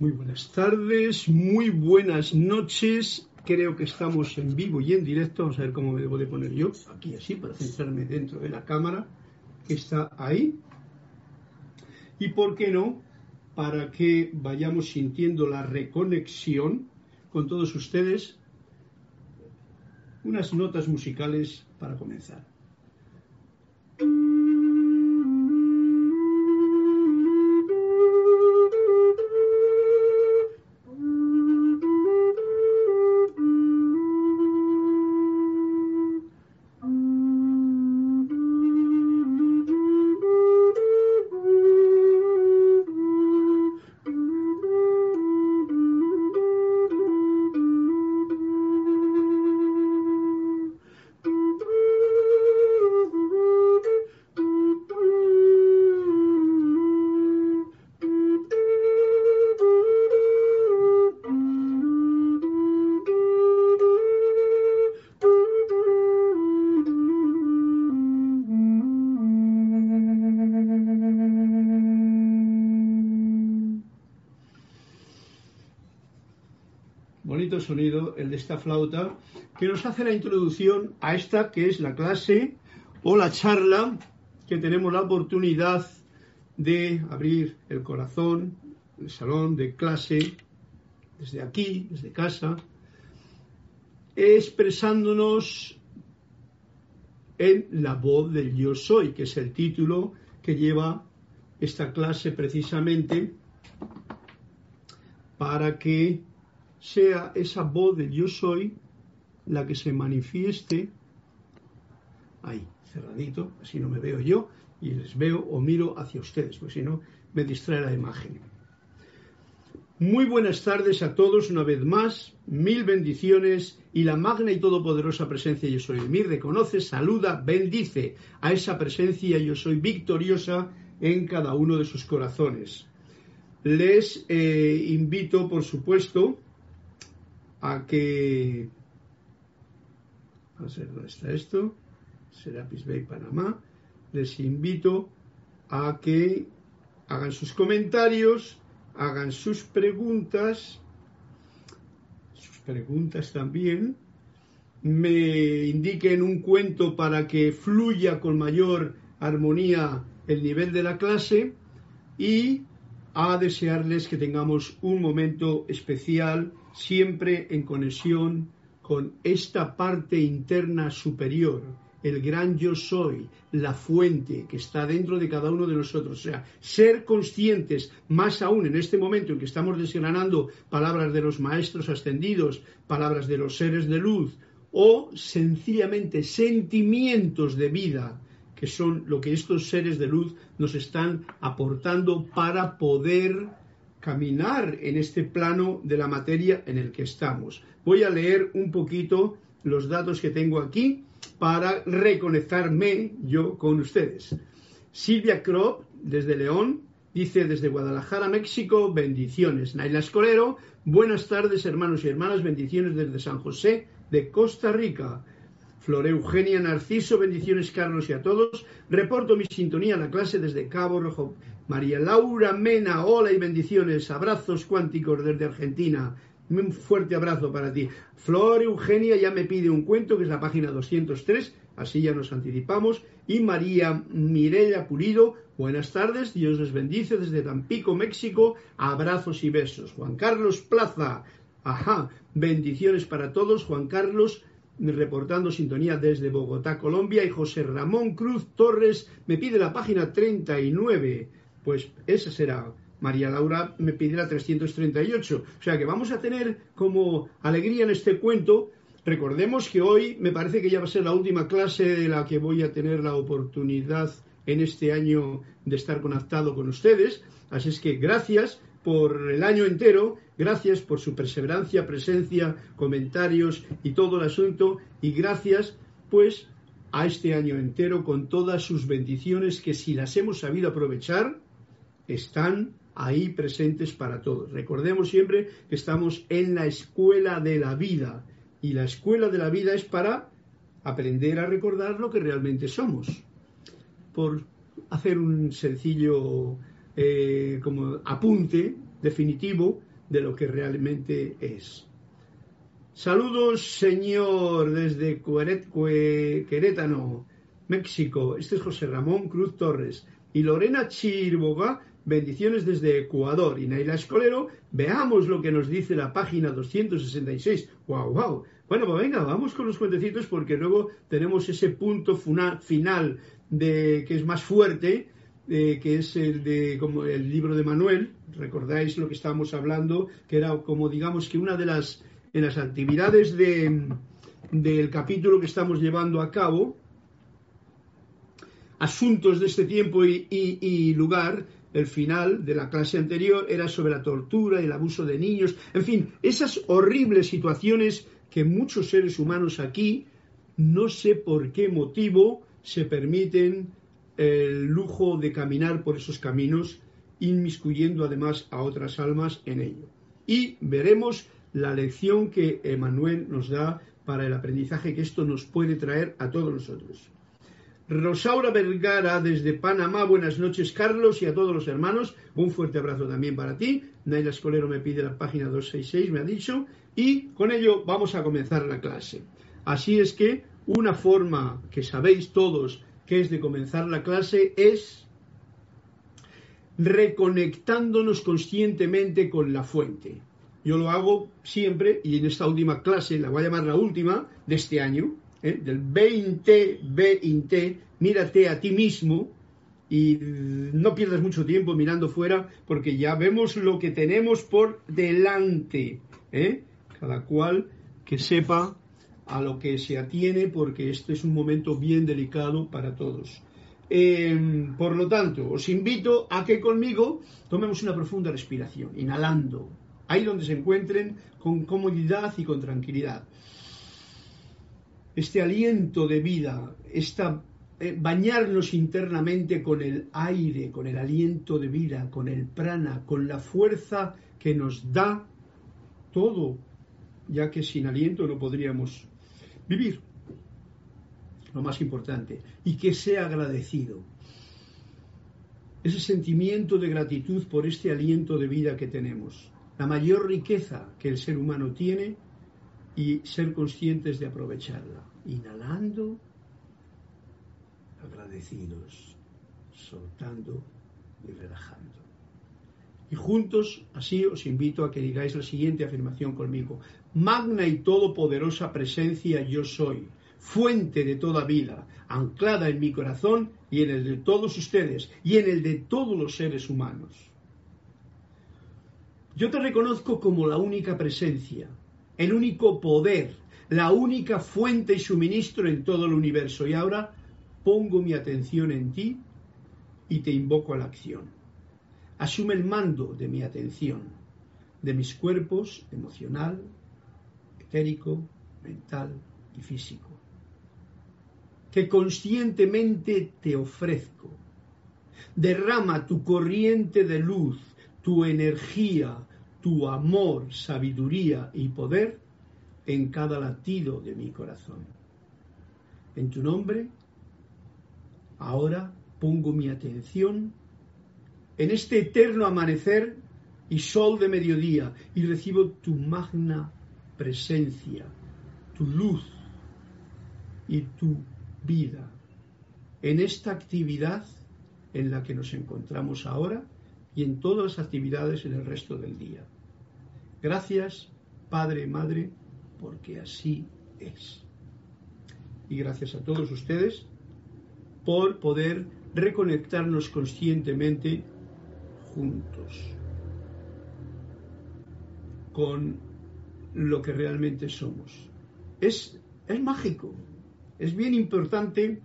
Muy buenas tardes, muy buenas noches. Creo que estamos en vivo y en directo. Vamos a ver cómo me debo de poner yo. Aquí así, para centrarme dentro de la cámara que está ahí. Y por qué no, para que vayamos sintiendo la reconexión con todos ustedes, unas notas musicales para comenzar. Sonido, el de esta flauta, que nos hace la introducción a esta que es la clase o la charla que tenemos la oportunidad de abrir el corazón, el salón de clase, desde aquí, desde casa, expresándonos en la voz del yo soy, que es el título que lleva esta clase precisamente para que sea esa voz de yo soy la que se manifieste ahí, cerradito, así no me veo yo y les veo o miro hacia ustedes, porque si no me distrae la imagen. Muy buenas tardes a todos una vez más, mil bendiciones y la magna y todopoderosa presencia yo soy mí reconoce, saluda, bendice a esa presencia yo soy victoriosa en cada uno de sus corazones. Les eh, invito, por supuesto, a que, a ver dónde está esto, Serapis Bay Panamá, les invito a que hagan sus comentarios, hagan sus preguntas, sus preguntas también, me indiquen un cuento para que fluya con mayor armonía el nivel de la clase y a desearles que tengamos un momento especial siempre en conexión con esta parte interna superior, el gran yo soy, la fuente que está dentro de cada uno de nosotros. O sea, ser conscientes, más aún en este momento en que estamos desgranando palabras de los maestros ascendidos, palabras de los seres de luz, o sencillamente sentimientos de vida, que son lo que estos seres de luz nos están aportando para poder caminar en este plano de la materia en el que estamos. Voy a leer un poquito los datos que tengo aquí para reconectarme yo con ustedes. Silvia Krop, desde León, dice desde Guadalajara, México, bendiciones. Naila Escolero, buenas tardes hermanos y hermanas, bendiciones desde San José de Costa Rica. Flor Eugenia Narciso, bendiciones Carlos y a todos. Reporto mi sintonía a la clase desde Cabo Rojo. María Laura Mena, hola y bendiciones. Abrazos cuánticos desde Argentina. Un fuerte abrazo para ti. Flor Eugenia ya me pide un cuento, que es la página 203, así ya nos anticipamos. Y María Mirella Pulido, buenas tardes, Dios les bendice desde Tampico, México. Abrazos y besos. Juan Carlos Plaza, ajá, bendiciones para todos. Juan Carlos reportando sintonía desde Bogotá, Colombia, y José Ramón Cruz Torres me pide la página 39. Pues esa será. María Laura me la 338. O sea que vamos a tener como alegría en este cuento. Recordemos que hoy me parece que ya va a ser la última clase de la que voy a tener la oportunidad en este año de estar conectado con ustedes. Así es que gracias por el año entero, gracias por su perseverancia, presencia, comentarios y todo el asunto, y gracias pues a este año entero con todas sus bendiciones que si las hemos sabido aprovechar, están ahí presentes para todos. Recordemos siempre que estamos en la escuela de la vida, y la escuela de la vida es para aprender a recordar lo que realmente somos. Por hacer un sencillo eh, como apunte definitivo, de lo que realmente es. Saludos, señor, desde Querétano, México. Este es José Ramón Cruz Torres. Y Lorena Chirboga, bendiciones desde Ecuador. Y Naila Escolero, veamos lo que nos dice la página 266. ¡Wow, wow! Bueno, pues venga, vamos con los cuentecitos porque luego tenemos ese punto final de que es más fuerte, eh, que es el de como el libro de Manuel. Recordáis lo que estábamos hablando, que era como digamos que una de las en las actividades del capítulo que estamos llevando a cabo, asuntos de este tiempo y, lugar, el final de la clase anterior era sobre la tortura y el abuso de niños, en fin, esas horribles situaciones que muchos seres humanos aquí, no sé por qué motivo, se permiten el lujo de caminar por esos caminos, inmiscuyendo además a otras almas en ello. Y veremos la lección que Emanuel nos da para el aprendizaje que esto nos puede traer a todos nosotros. Rosaura Vergara desde Panamá, buenas noches Carlos y a todos los hermanos, un fuerte abrazo también para ti. Naila Escolero me pide la página 266, me ha dicho, y con ello vamos a comenzar la clase. Así es que una forma que sabéis todos que es de comenzar la clase es reconectándonos conscientemente con la fuente. Yo lo hago siempre y en esta última clase, la voy a llamar la última de este año, ¿eh? del 20, 20, mírate a ti mismo y no pierdas mucho tiempo mirando fuera porque ya vemos lo que tenemos por delante. ¿eh? Cada cual que sepa a lo que se atiene porque este es un momento bien delicado para todos. Em, por lo tanto, os invito a que conmigo tomemos una profunda respiración, inhalando, ahí donde se encuentren con comodidad y con tranquilidad. Este aliento de vida, esta, eh, bañarnos internamente con el aire, con el aliento de vida, con el prana, con la fuerza que nos da todo, ya que sin aliento no podríamos vivir. Lo más importante, y que sea agradecido. Ese sentimiento de gratitud por este aliento de vida que tenemos la mayor riqueza que el ser humano tiene y ser conscientes de aprovecharla. Inhalando, agradecidos, soltando y relajando. Y juntos, así os invito a que digáis la siguiente afirmación conmigo. Magna y todopoderosa presencia yo soy, fuente de toda vida, anclada en mi corazón y en el de todos ustedes y en el de todos los seres humanos. Yo te reconozco como la única presencia, el único poder, la única fuente y suministro en todo el universo. Y ahora pongo mi atención en ti y te invoco a la acción. Asume el mando de mi atención, de mis cuerpos emocional, etérico, mental y físico, que conscientemente te ofrezco. Derrama tu corriente de luz, tu energía, tu amor, sabiduría y poder en cada latido de mi corazón. En tu nombre, ahora pongo mi atención en este eterno amanecer y sol de mediodía y recibo tu magna presencia, tu luz y tu vida en esta actividad en la que nos encontramos ahora y en todas las actividades en el resto del día. Gracias, Padre Madre, porque así es. Y gracias a todos ustedes por poder reconectarnos conscientemente juntos con lo que realmente somos. Es, es mágico, es bien importante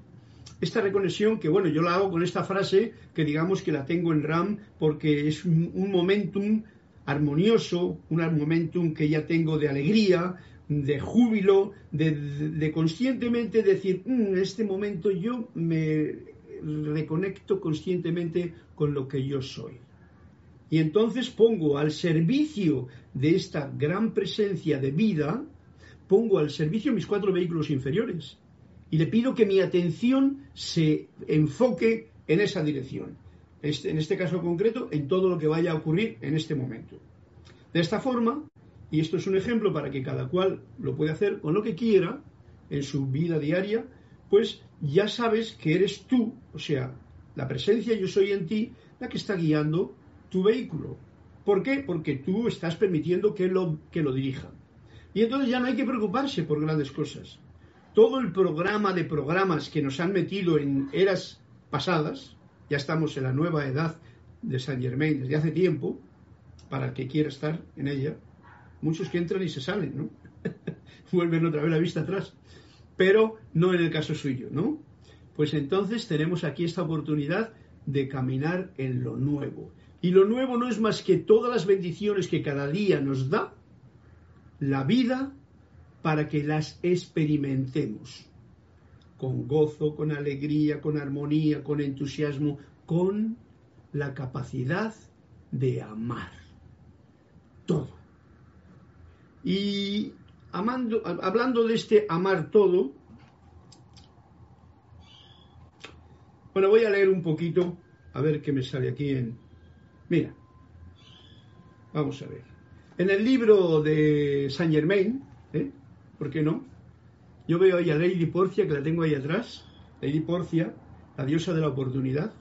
esta reconexión que, bueno, yo la hago con esta frase que digamos que la tengo en RAM porque es un, momentum armonioso, un momentum que ya tengo de alegría, de júbilo, de, conscientemente decir, mm, en este momento yo me reconecto conscientemente con lo que yo soy. Y entonces pongo al servicio de esta gran presencia de vida, pongo al servicio mis cuatro vehículos inferiores, y le pido que mi atención se enfoque en esa dirección. Este, en este caso concreto, en todo lo que vaya a ocurrir en este momento. De esta forma, y esto es un ejemplo para que cada cual lo pueda hacer con lo que quiera en su vida diaria, pues ya sabes que eres tú, o sea, la presencia yo soy en ti, la que está guiando tu vehículo. ¿Por qué? Porque tú estás permitiendo que lo, que lo dirija. Y entonces ya no hay que preocuparse por grandes cosas. Todo el programa de programas que nos han metido en eras pasadas, ya estamos en la nueva edad de Saint Germain desde hace tiempo, para el que quiera estar en ella, muchos que entran y se salen, ¿no? Vuelven otra vez la vista atrás. Pero no en el caso suyo, ¿no? Pues entonces tenemos aquí esta oportunidad de caminar en lo nuevo. Y lo nuevo no es más que todas las bendiciones que cada día nos da la vida para que las experimentemos con gozo, con alegría, con armonía, con entusiasmo, con la capacidad de amar todo. Y amando, hablando de este amar todo, bueno, voy a leer un poquito, a ver qué me sale aquí en... Mira, vamos a ver. En el libro de Saint Germain, ¿eh? ¿por qué no? Yo veo ahí a Lady Porcia, que la tengo ahí atrás, Lady Porcia, la diosa de la oportunidad,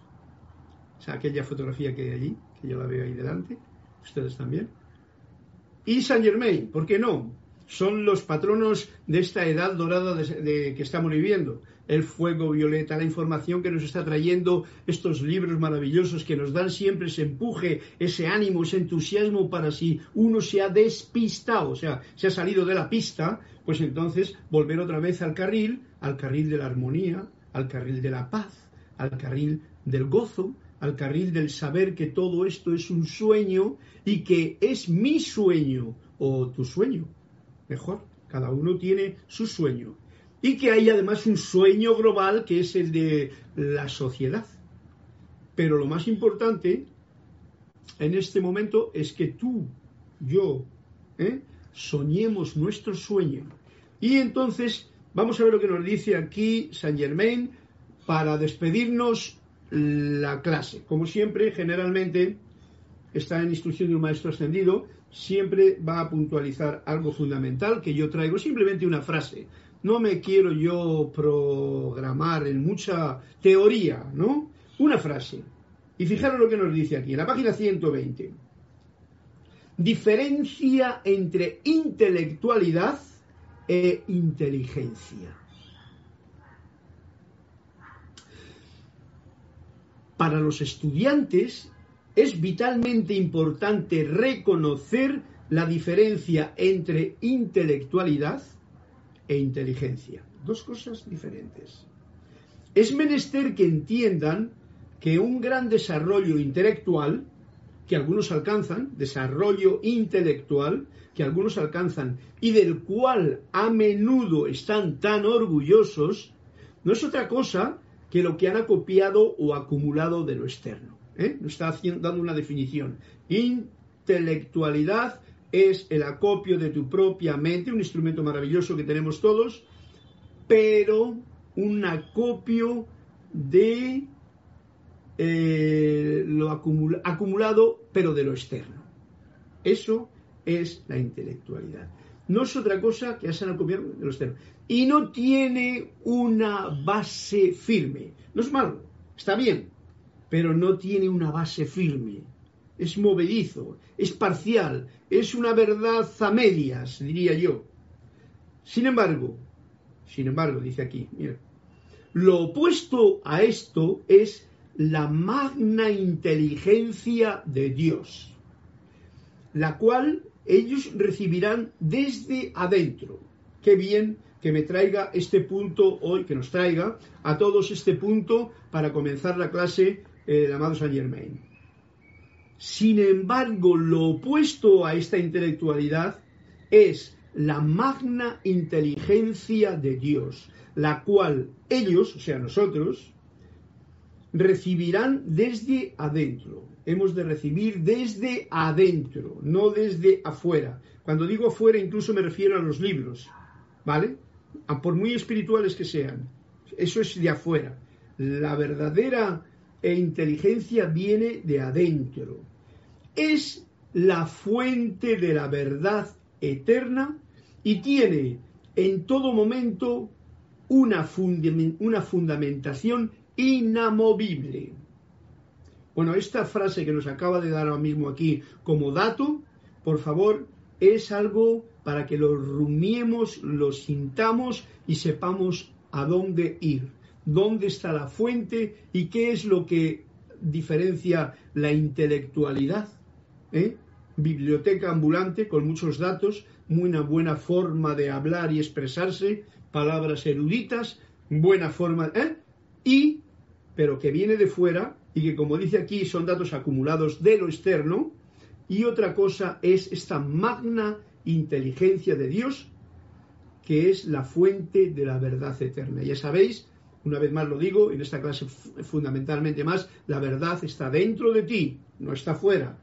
o sea, aquella fotografía que hay allí, que yo la veo ahí delante, ustedes también. Y Saint Germain, ¿por qué no? Son los patronos de esta edad dorada de, que estamos viviendo. El fuego violeta, la información que nos está trayendo estos libros maravillosos que nos dan siempre ese empuje, ese ánimo, ese entusiasmo para si uno se ha despistado, o sea, se ha salido de la pista, pues entonces volver otra vez al carril, al carril de la armonía, al carril de la paz, al carril del gozo, al carril del saber que todo esto es un sueño y que es mi sueño o tu sueño. Mejor, cada uno tiene su sueño. Y que hay además un sueño global que es el de la sociedad. Pero lo más importante en este momento es que tú, yo, ¿eh? soñemos nuestro sueño. Y entonces vamos a ver lo que nos dice aquí Saint Germain para despedirnos la clase. Como siempre, generalmente está en instrucción de un maestro ascendido, siempre va a puntualizar algo fundamental que yo traigo, simplemente una frase. No me quiero yo programar en mucha teoría, ¿no? Una frase. Y fijaros lo que nos dice aquí, en la página 120. Diferencia entre intelectualidad e inteligencia. Para los estudiantes es vitalmente importante reconocer la diferencia entre intelectualidad e inteligencia. Dos cosas diferentes. Es menester que entiendan que un gran desarrollo intelectual, que algunos alcanzan, desarrollo intelectual, que algunos alcanzan y del cual a menudo están tan orgullosos, no es otra cosa que lo que han acopiado o acumulado de lo externo. ¿eh? Nos está dando una definición. Intelectualidad es el acopio de tu propia mente, un instrumento maravilloso que tenemos todos, pero un acopio de eh, lo acumulado, pero de lo externo. Eso es la intelectualidad no es otra cosa que hacen al gobierno de los externo. Y no tiene una base firme. No es malo, está bien, pero no tiene una base firme. Es movedizo, es parcial, es una verdad a medias, diría yo. Sin embargo, sin embargo, dice aquí, mira, lo opuesto a esto es la magna inteligencia de Dios, la cual ellos recibirán desde adentro. Qué bien que me traiga este punto hoy, que nos traiga a todos este punto para comenzar la clase eh, del amado Saint Germain. Sin embargo, lo opuesto a esta intelectualidad es la magna inteligencia de Dios, la cual ellos, o sea, nosotros, recibirán desde adentro hemos de recibir desde adentro, no desde afuera. Cuando digo afuera incluso me refiero a los libros, ¿vale? por muy espirituales que sean. Eso es de afuera. La verdadera inteligencia viene de adentro. Es la fuente de la verdad eterna y tiene en todo momento una, una fundamentación inamovible. Bueno, esta frase que nos acaba de dar ahora mismo aquí como dato, por favor, es algo para que lo rumiemos, lo sintamos y sepamos a dónde ir, dónde está la fuente y qué es lo que diferencia la intelectualidad. ¿eh? Biblioteca ambulante con muchos datos, muy una buena forma de hablar y expresarse, palabras eruditas, buena forma, ¿eh? y, pero que viene de fuera y que como dice aquí son datos acumulados de lo externo, y otra cosa es esta magna inteligencia de Dios, que es la fuente de la verdad eterna. Ya sabéis, una vez más lo digo, en esta clase fundamentalmente más, la verdad está dentro de ti, no está fuera.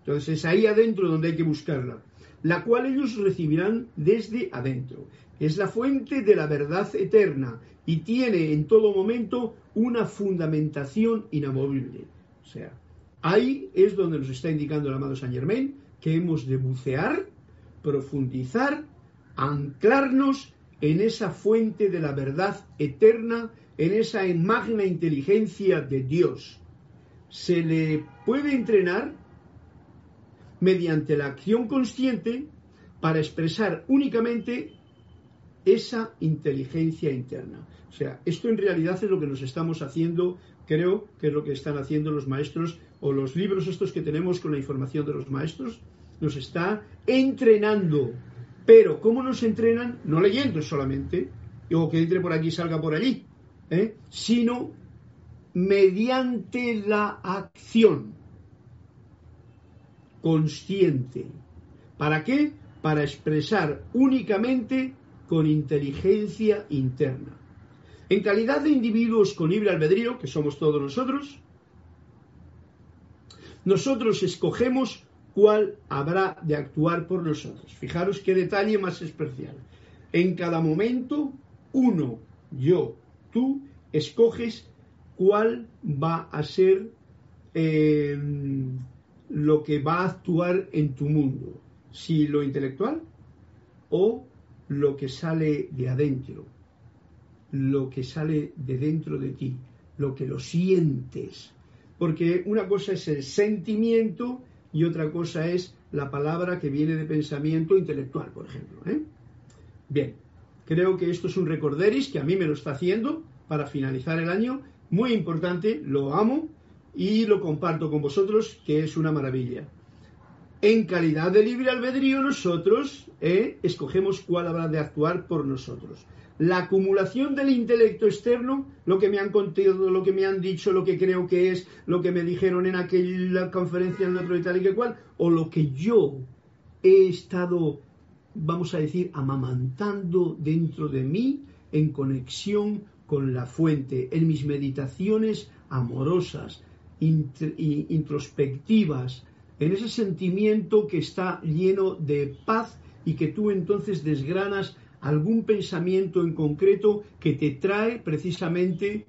Entonces es ahí adentro donde hay que buscarla, la cual ellos recibirán desde adentro. Es la fuente de la verdad eterna y tiene en todo momento una fundamentación inamovible. O sea, ahí es donde nos está indicando el amado Saint Germain que hemos de bucear, profundizar, anclarnos en esa fuente de la verdad eterna, en esa magna inteligencia de Dios. Se le puede entrenar mediante la acción consciente para expresar únicamente esa inteligencia interna. O sea, esto en realidad es lo que nos estamos haciendo, creo que es lo que están haciendo los maestros o los libros estos que tenemos con la información de los maestros, nos está entrenando. Pero, ¿cómo nos entrenan? No leyendo solamente, o que entre por aquí y salga por allí, ¿eh? sino mediante la acción consciente. ¿Para qué? Para expresar únicamente con inteligencia interna. En calidad de individuos con libre albedrío, que somos todos nosotros, nosotros escogemos cuál habrá de actuar por nosotros. Fijaros qué detalle más especial. En cada momento, uno, yo, tú, escoges cuál va a ser eh, lo que va a actuar en tu mundo. Si lo intelectual o lo que sale de adentro, lo que sale de dentro de ti, lo que lo sientes. Porque una cosa es el sentimiento y otra cosa es la palabra que viene de pensamiento intelectual, por ejemplo. ¿eh? Bien, creo que esto es un recorderis que a mí me lo está haciendo para finalizar el año. Muy importante, lo amo y lo comparto con vosotros, que es una maravilla en calidad de libre albedrío nosotros eh, escogemos cuál habrá de actuar por nosotros. La acumulación del intelecto externo, lo que me han contado, lo que me han dicho, lo que creo que es, lo que me dijeron en aquella conferencia en otro y tal y que cual, o lo que yo he estado, vamos a decir, amamantando dentro de mí en conexión con la fuente, en mis meditaciones amorosas, introspectivas, en ese sentimiento que está lleno de paz y que tú entonces desgranas algún pensamiento en concreto que te trae precisamente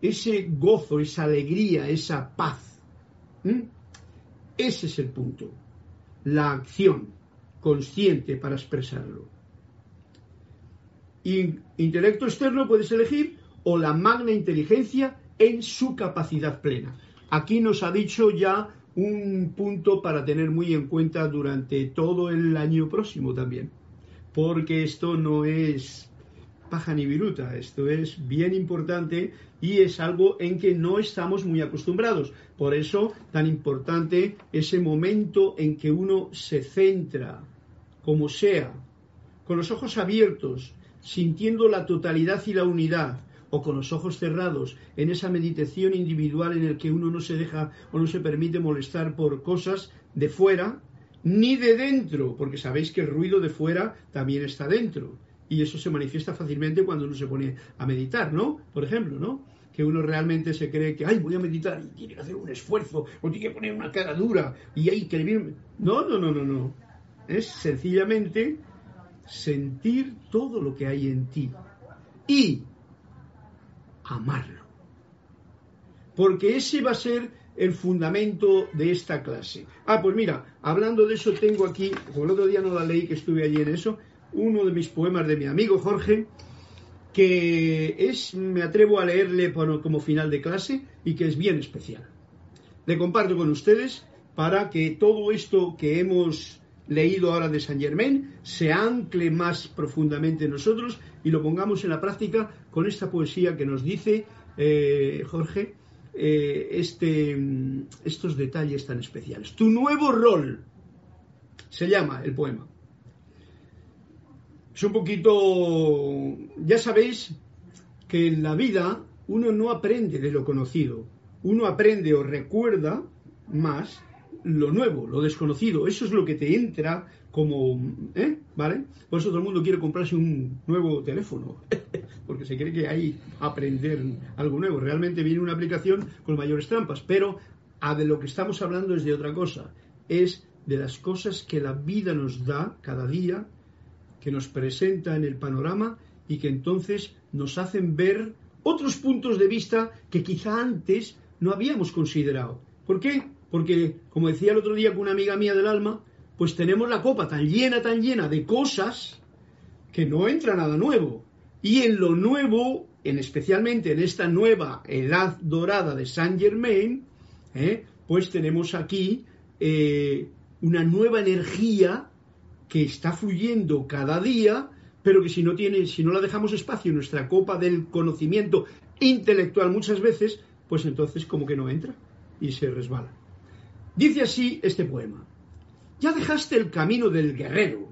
ese gozo, esa alegría, esa paz. ¿Mm? Ese es el punto. La acción consciente para expresarlo. intelecto externo puedes elegir o la magna inteligencia en su capacidad plena. Aquí nos ha dicho ya un punto para tener muy en cuenta durante todo el año próximo también, porque esto no es paja ni viruta, esto es bien importante y es algo en que no estamos muy acostumbrados. Por eso tan importante ese momento en que uno se centra, como sea, con los ojos abiertos, sintiendo la totalidad y la unidad, o con los ojos cerrados en esa meditación individual en el que uno no se deja o no se permite molestar por cosas de fuera ni de dentro, porque sabéis que el ruido de fuera también está dentro y eso se manifiesta fácilmente cuando uno se pone a meditar, ¿no? Por ejemplo, ¿no? Que uno realmente se cree que, ay, voy a meditar y tiene que hacer un esfuerzo o tiene que poner una cara dura y hay que. No, no, no, no, no. Es sencillamente sentir todo lo que hay en ti. Y amarlo. Porque ese va a ser el fundamento de esta clase. Ah, pues mira, hablando de eso, tengo aquí, como el otro día no la leí, que estuve allí en eso, uno de mis poemas de mi amigo Jorge, que es, me atrevo a leerle como final de clase y que es bien especial. Le comparto con ustedes para que todo esto que hemos leído ahora de Saint Germain se ancle más profundamente en nosotros y lo pongamos en la práctica con esta poesía que nos dice eh, Jorge, eh, este, estos detalles tan especiales. Tu nuevo rol se llama el poema. Es un poquito, ya sabéis que en la vida uno no aprende de lo conocido, uno aprende o recuerda más lo nuevo, lo desconocido. Eso es lo que te entra como, ¿eh? ¿Vale? Por eso todo el mundo quiere comprarse un nuevo teléfono, porque se cree que hay aprender algo nuevo. Realmente viene una aplicación con mayores trampas, pero a de lo que estamos hablando es de otra cosa. Es de las cosas que la vida nos da cada día, que nos presenta en el panorama y que entonces nos hacen ver otros puntos de vista que quizá antes no habíamos considerado. ¿Por qué? Porque, como decía el otro día con una amiga mía del alma, pues tenemos la copa tan llena, tan llena de cosas que no entra nada nuevo. Y en lo nuevo, en especialmente en esta nueva edad dorada de Saint Germain, ¿eh? pues tenemos aquí eh, una nueva energía que está fluyendo cada día, pero que si no tiene, si no la dejamos espacio en nuestra copa del conocimiento intelectual muchas veces, pues entonces como que no entra y se resbala. Dice así este poema. Ya dejaste el camino del guerrero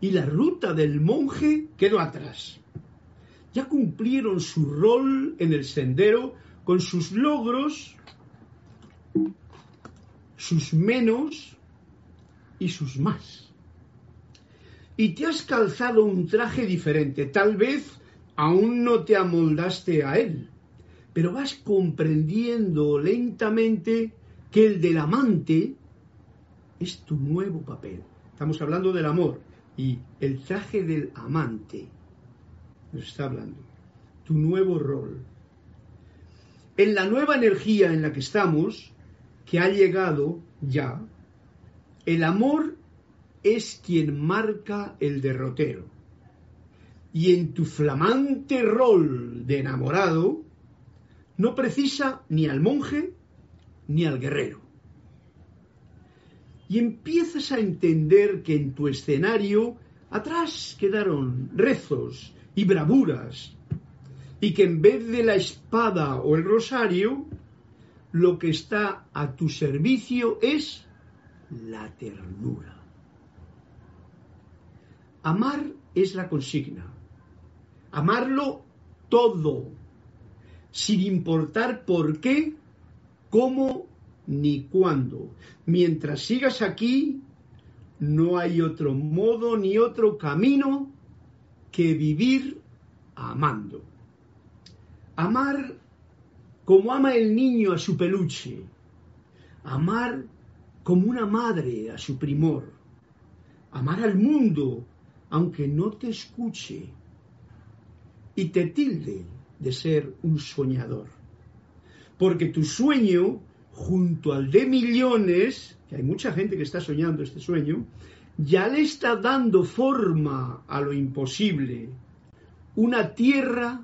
y la ruta del monje quedó atrás. Ya cumplieron su rol en el sendero con sus logros, sus menos y sus más. Y te has calzado un traje diferente. Tal vez aún no te amoldaste a él, pero vas comprendiendo lentamente que el del amante es tu nuevo papel. Estamos hablando del amor y el traje del amante nos está hablando. Tu nuevo rol. En la nueva energía en la que estamos, que ha llegado ya, el amor es quien marca el derrotero. Y en tu flamante rol de enamorado, no precisa ni al monje ni al guerrero. Y empiezas a entender que en tu escenario atrás quedaron rezos y bravuras, y que en vez de la espada o el rosario, lo que está a tu servicio es la ternura. Amar es la consigna. Amarlo todo, sin importar por qué cómo ni cuándo. Mientras sigas aquí, no hay otro modo ni otro camino que vivir amando. Amar como ama el niño a su peluche. Amar como una madre a su primor. Amar al mundo aunque no te escuche y te tilde de ser un soñador porque tu sueño, junto al de millones, que hay mucha gente que está soñando este sueño, ya le está dando forma a lo imposible. Una tierra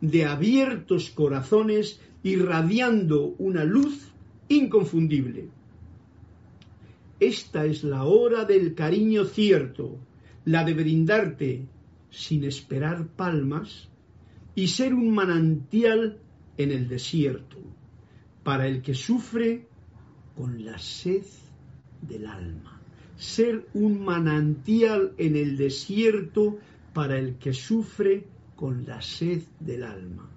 de abiertos corazones irradiando una luz inconfundible. Esta es la hora del cariño cierto, la de brindarte sin esperar palmas y ser un manantial en el desierto, para el que sufre con la sed del alma. Ser un manantial en el desierto para el que sufre con la sed del alma.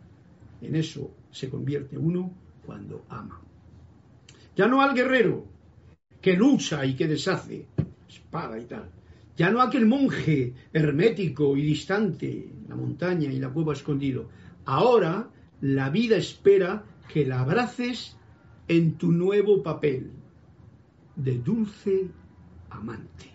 En eso se convierte uno cuando ama. Ya no al guerrero que lucha y que deshace, espada y tal. Ya no aquel monje hermético y distante, la montaña y la cueva escondido. Ahora la vida espera que la abraces en tu nuevo papel de dulce amante.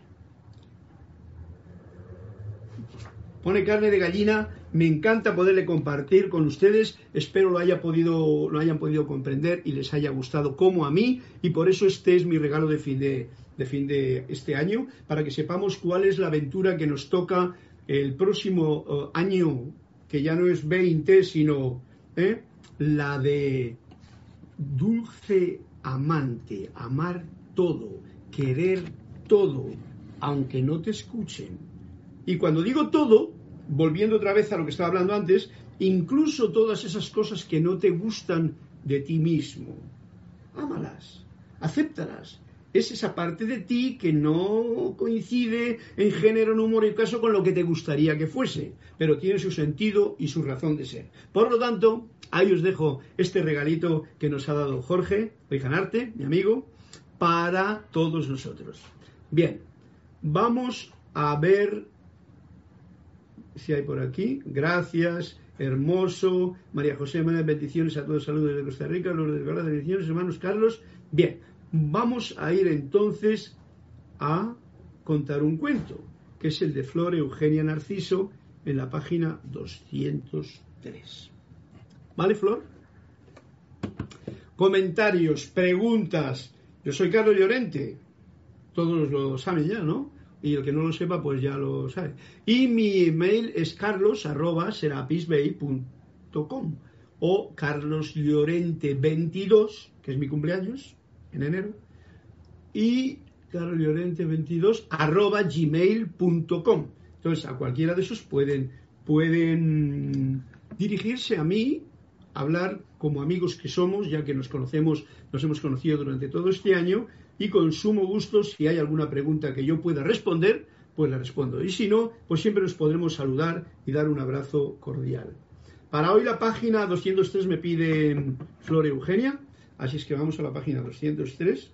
Pone carne de gallina Me encanta poderle compartir con ustedes. Espero lo, haya podido, lo hayan podido comprender y les haya gustado como a mí. Y por eso este es mi regalo de fin de, de fin de este año, para que sepamos cuál es la aventura que nos toca el próximo uh, año, que ya no es 20, sino ¿eh? la de dulce amante, amar todo, querer todo, aunque no te escuchen. Y cuando digo todo, volviendo otra vez a lo que estaba hablando antes, incluso todas esas cosas que no te gustan de ti mismo. Ámalas, acéptalas, es esa parte de ti que no coincide en género, número y caso con lo que te gustaría que fuese, pero tiene su sentido y su razón de ser. Por lo tanto, ahí os dejo este regalito que nos ha dado Jorge Rijanarte, mi amigo, para todos nosotros. Bien, vamos a ver si hay por aquí. Gracias, hermoso. María José, bendiciones a todos, saludos desde Costa Rica, los de bendiciones, hermanos Carlos. Bien, Vamos a ir entonces a contar un cuento, que es el de Flor Eugenia Narciso en la página 203. ¿Vale, Flor? Comentarios, preguntas. Yo soy Carlos Llorente. Todos lo saben ya, ¿no? Y el que no lo sepa, pues ya lo sabe. Y mi email es carlos.serapisbay.com o carloslorente22, que es mi cumpleaños, en enero, y carolllorente22 arroba gmail.com. Entonces, a cualquiera de esos pueden, pueden dirigirse a mí, hablar como amigos que somos, ya que nos conocemos, nos hemos conocido durante todo este año, y con sumo gusto, si hay alguna pregunta que yo pueda responder, pues la respondo. Y si no, pues siempre nos podremos saludar y dar un abrazo cordial. Para hoy la página 203 me pide Flor Eugenia. Así es que vamos a la página 203,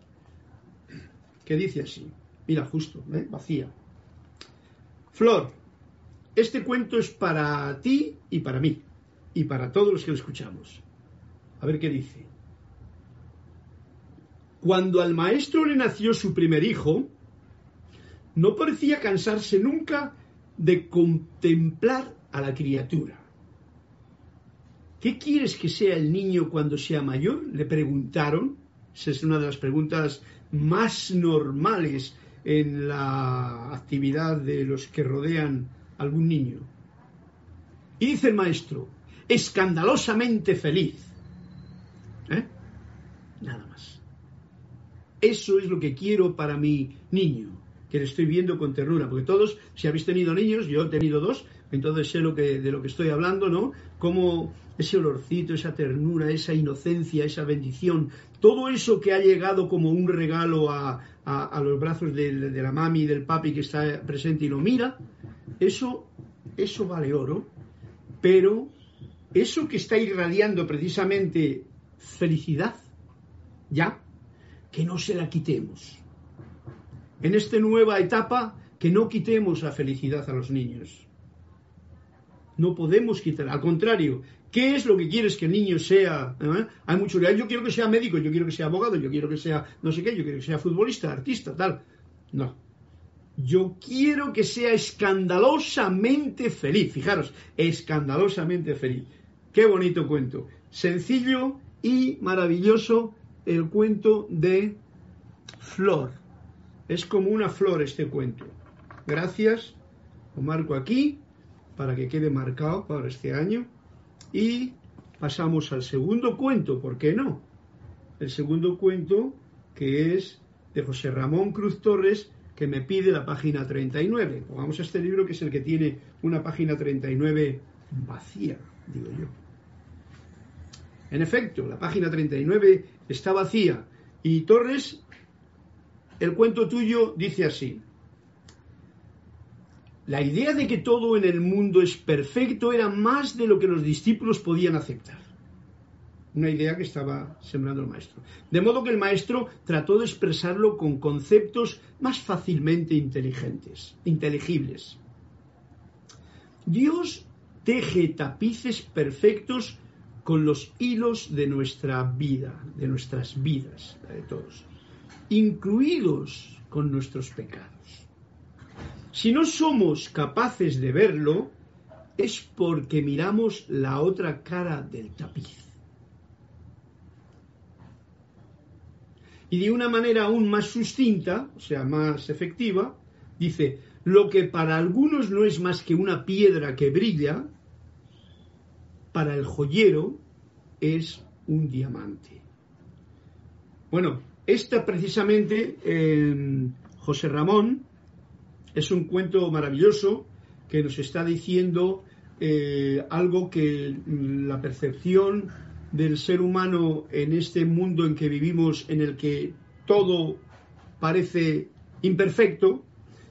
que dice así. Mira, justo, ¿eh? vacía. Flor, este cuento es para ti y para mí, y para todos los que lo escuchamos. A ver qué dice. Cuando al maestro le nació su primer hijo, no parecía cansarse nunca de contemplar a la criatura. ¿Qué quieres que sea el niño cuando sea mayor? Le preguntaron. Esa es una de las preguntas más normales en la actividad de los que rodean a algún niño. Y dice el maestro, escandalosamente feliz. ¿Eh? Nada más. Eso es lo que quiero para mi niño, que le estoy viendo con ternura, porque todos, si habéis tenido niños, yo he tenido dos, entonces sé lo que, de lo que estoy hablando, ¿no? Cómo ese olorcito, esa ternura, esa inocencia, esa bendición, todo eso que ha llegado como un regalo a, los brazos de, la mami y del papi que está presente y lo mira, eso, eso vale oro, pero eso que está irradiando precisamente felicidad, ya, que no se la quitemos. En esta nueva etapa, que no quitemos la felicidad a los niños. No podemos quitar, al contrario, ¿Qué es lo que quieres que el niño sea? ¿Eh? Hay mucho yo quiero que sea médico, yo quiero que sea abogado, yo quiero que sea no sé qué, yo quiero que sea futbolista, artista, tal. No. Yo quiero que sea escandalosamente feliz. Fijaros, escandalosamente feliz. Qué bonito cuento. Sencillo y maravilloso el cuento de Flor. Es como una flor este cuento. Gracias. Lo marco aquí para que quede marcado para este año. Y pasamos al segundo cuento, ¿por qué no? El segundo cuento que es de José Ramón Cruz Torres, que me pide la página 39. Pongamos a este libro que es el que tiene una página 39 vacía, digo yo. En efecto, la página 39 está vacía. Y Torres, el cuento tuyo dice así. La idea de que todo en el mundo es perfecto era más de lo que los discípulos podían aceptar. Una idea que estaba sembrando el maestro. De modo que el maestro trató de expresarlo con conceptos más fácilmente inteligentes, inteligibles. Dios teje tapices perfectos con los hilos de nuestra vida, de nuestras vidas, de todos, incluidos con nuestros pecados. Si no somos capaces de verlo, es porque miramos la otra cara del tapiz. Y de una manera aún más sustinta, o sea, más efectiva, dice, lo que para algunos no es más que una piedra que brilla, para el joyero es un diamante. Bueno, esta precisamente, José Ramón, es un cuento maravilloso que nos está diciendo eh, algo que la percepción del ser humano en este mundo en que vivimos, en el que todo parece imperfecto,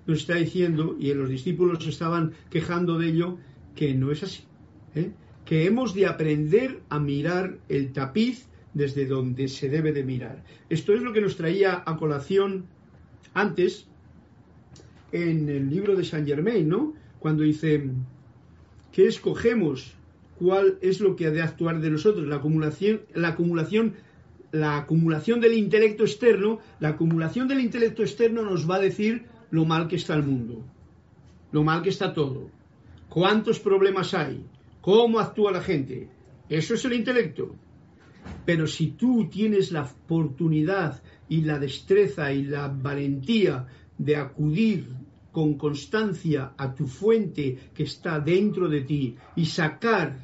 nos está diciendo, y los discípulos estaban quejando de ello, que no es así. ¿eh? Que hemos de aprender a mirar el tapiz desde donde se debe de mirar. Esto es lo que nos traía a colación antes en el libro de Saint Germain, ¿no? Cuando dice, ¿qué escogemos? ¿Cuál es lo que ha de actuar de nosotros? La acumulación, la acumulación, la acumulación del intelecto externo, la acumulación del intelecto externo nos va a decir lo mal que está el mundo, lo mal que está todo, cuántos problemas hay, cómo actúa la gente. Eso es el intelecto. Pero si tú tienes la oportunidad y la destreza y la valentía de acudir con constancia a tu fuente que está dentro de ti y sacar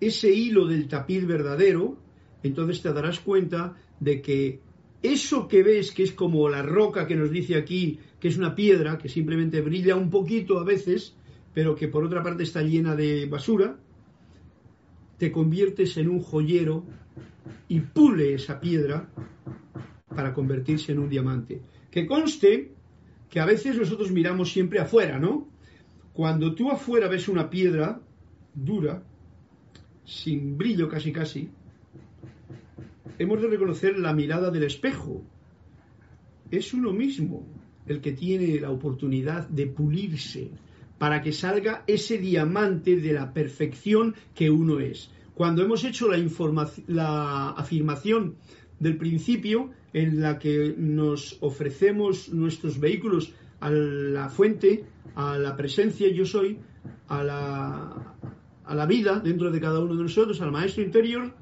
ese hilo del tapiz verdadero, entonces te darás cuenta de que eso que ves, que es como la roca que nos dice aquí, que es una piedra, que simplemente brilla un poquito a veces, pero que por otra parte está llena de basura, te conviertes en un joyero y pule esa piedra para convertirse en un diamante. Que conste que a veces nosotros miramos siempre afuera, ¿no? Cuando tú afuera ves una piedra dura, sin brillo casi casi, hemos de reconocer la mirada del espejo. Es uno mismo el que tiene la oportunidad de pulirse para que salga ese diamante de la perfección que uno es. Cuando hemos hecho la, la afirmación del principio en la que nos ofrecemos nuestros vehículos a la fuente, a la presencia yo soy, a la, a la vida dentro de cada uno de nosotros, al maestro interior,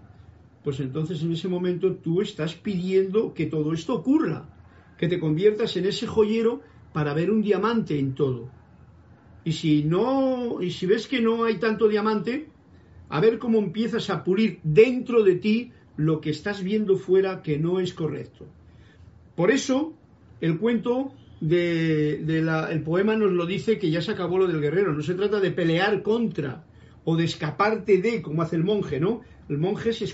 pues entonces en ese momento tú estás pidiendo que todo esto ocurra, que te conviertas en ese joyero para ver un diamante en todo. Y si no, y si ves que no hay tanto diamante, a ver cómo empiezas a pulir dentro de ti lo que estás viendo fuera que no es correcto. Por eso, el cuento de, el poema nos lo dice que ya se acabó lo del guerrero. No se trata de pelear contra o de escaparte de, como hace el monje, ¿no? El monje se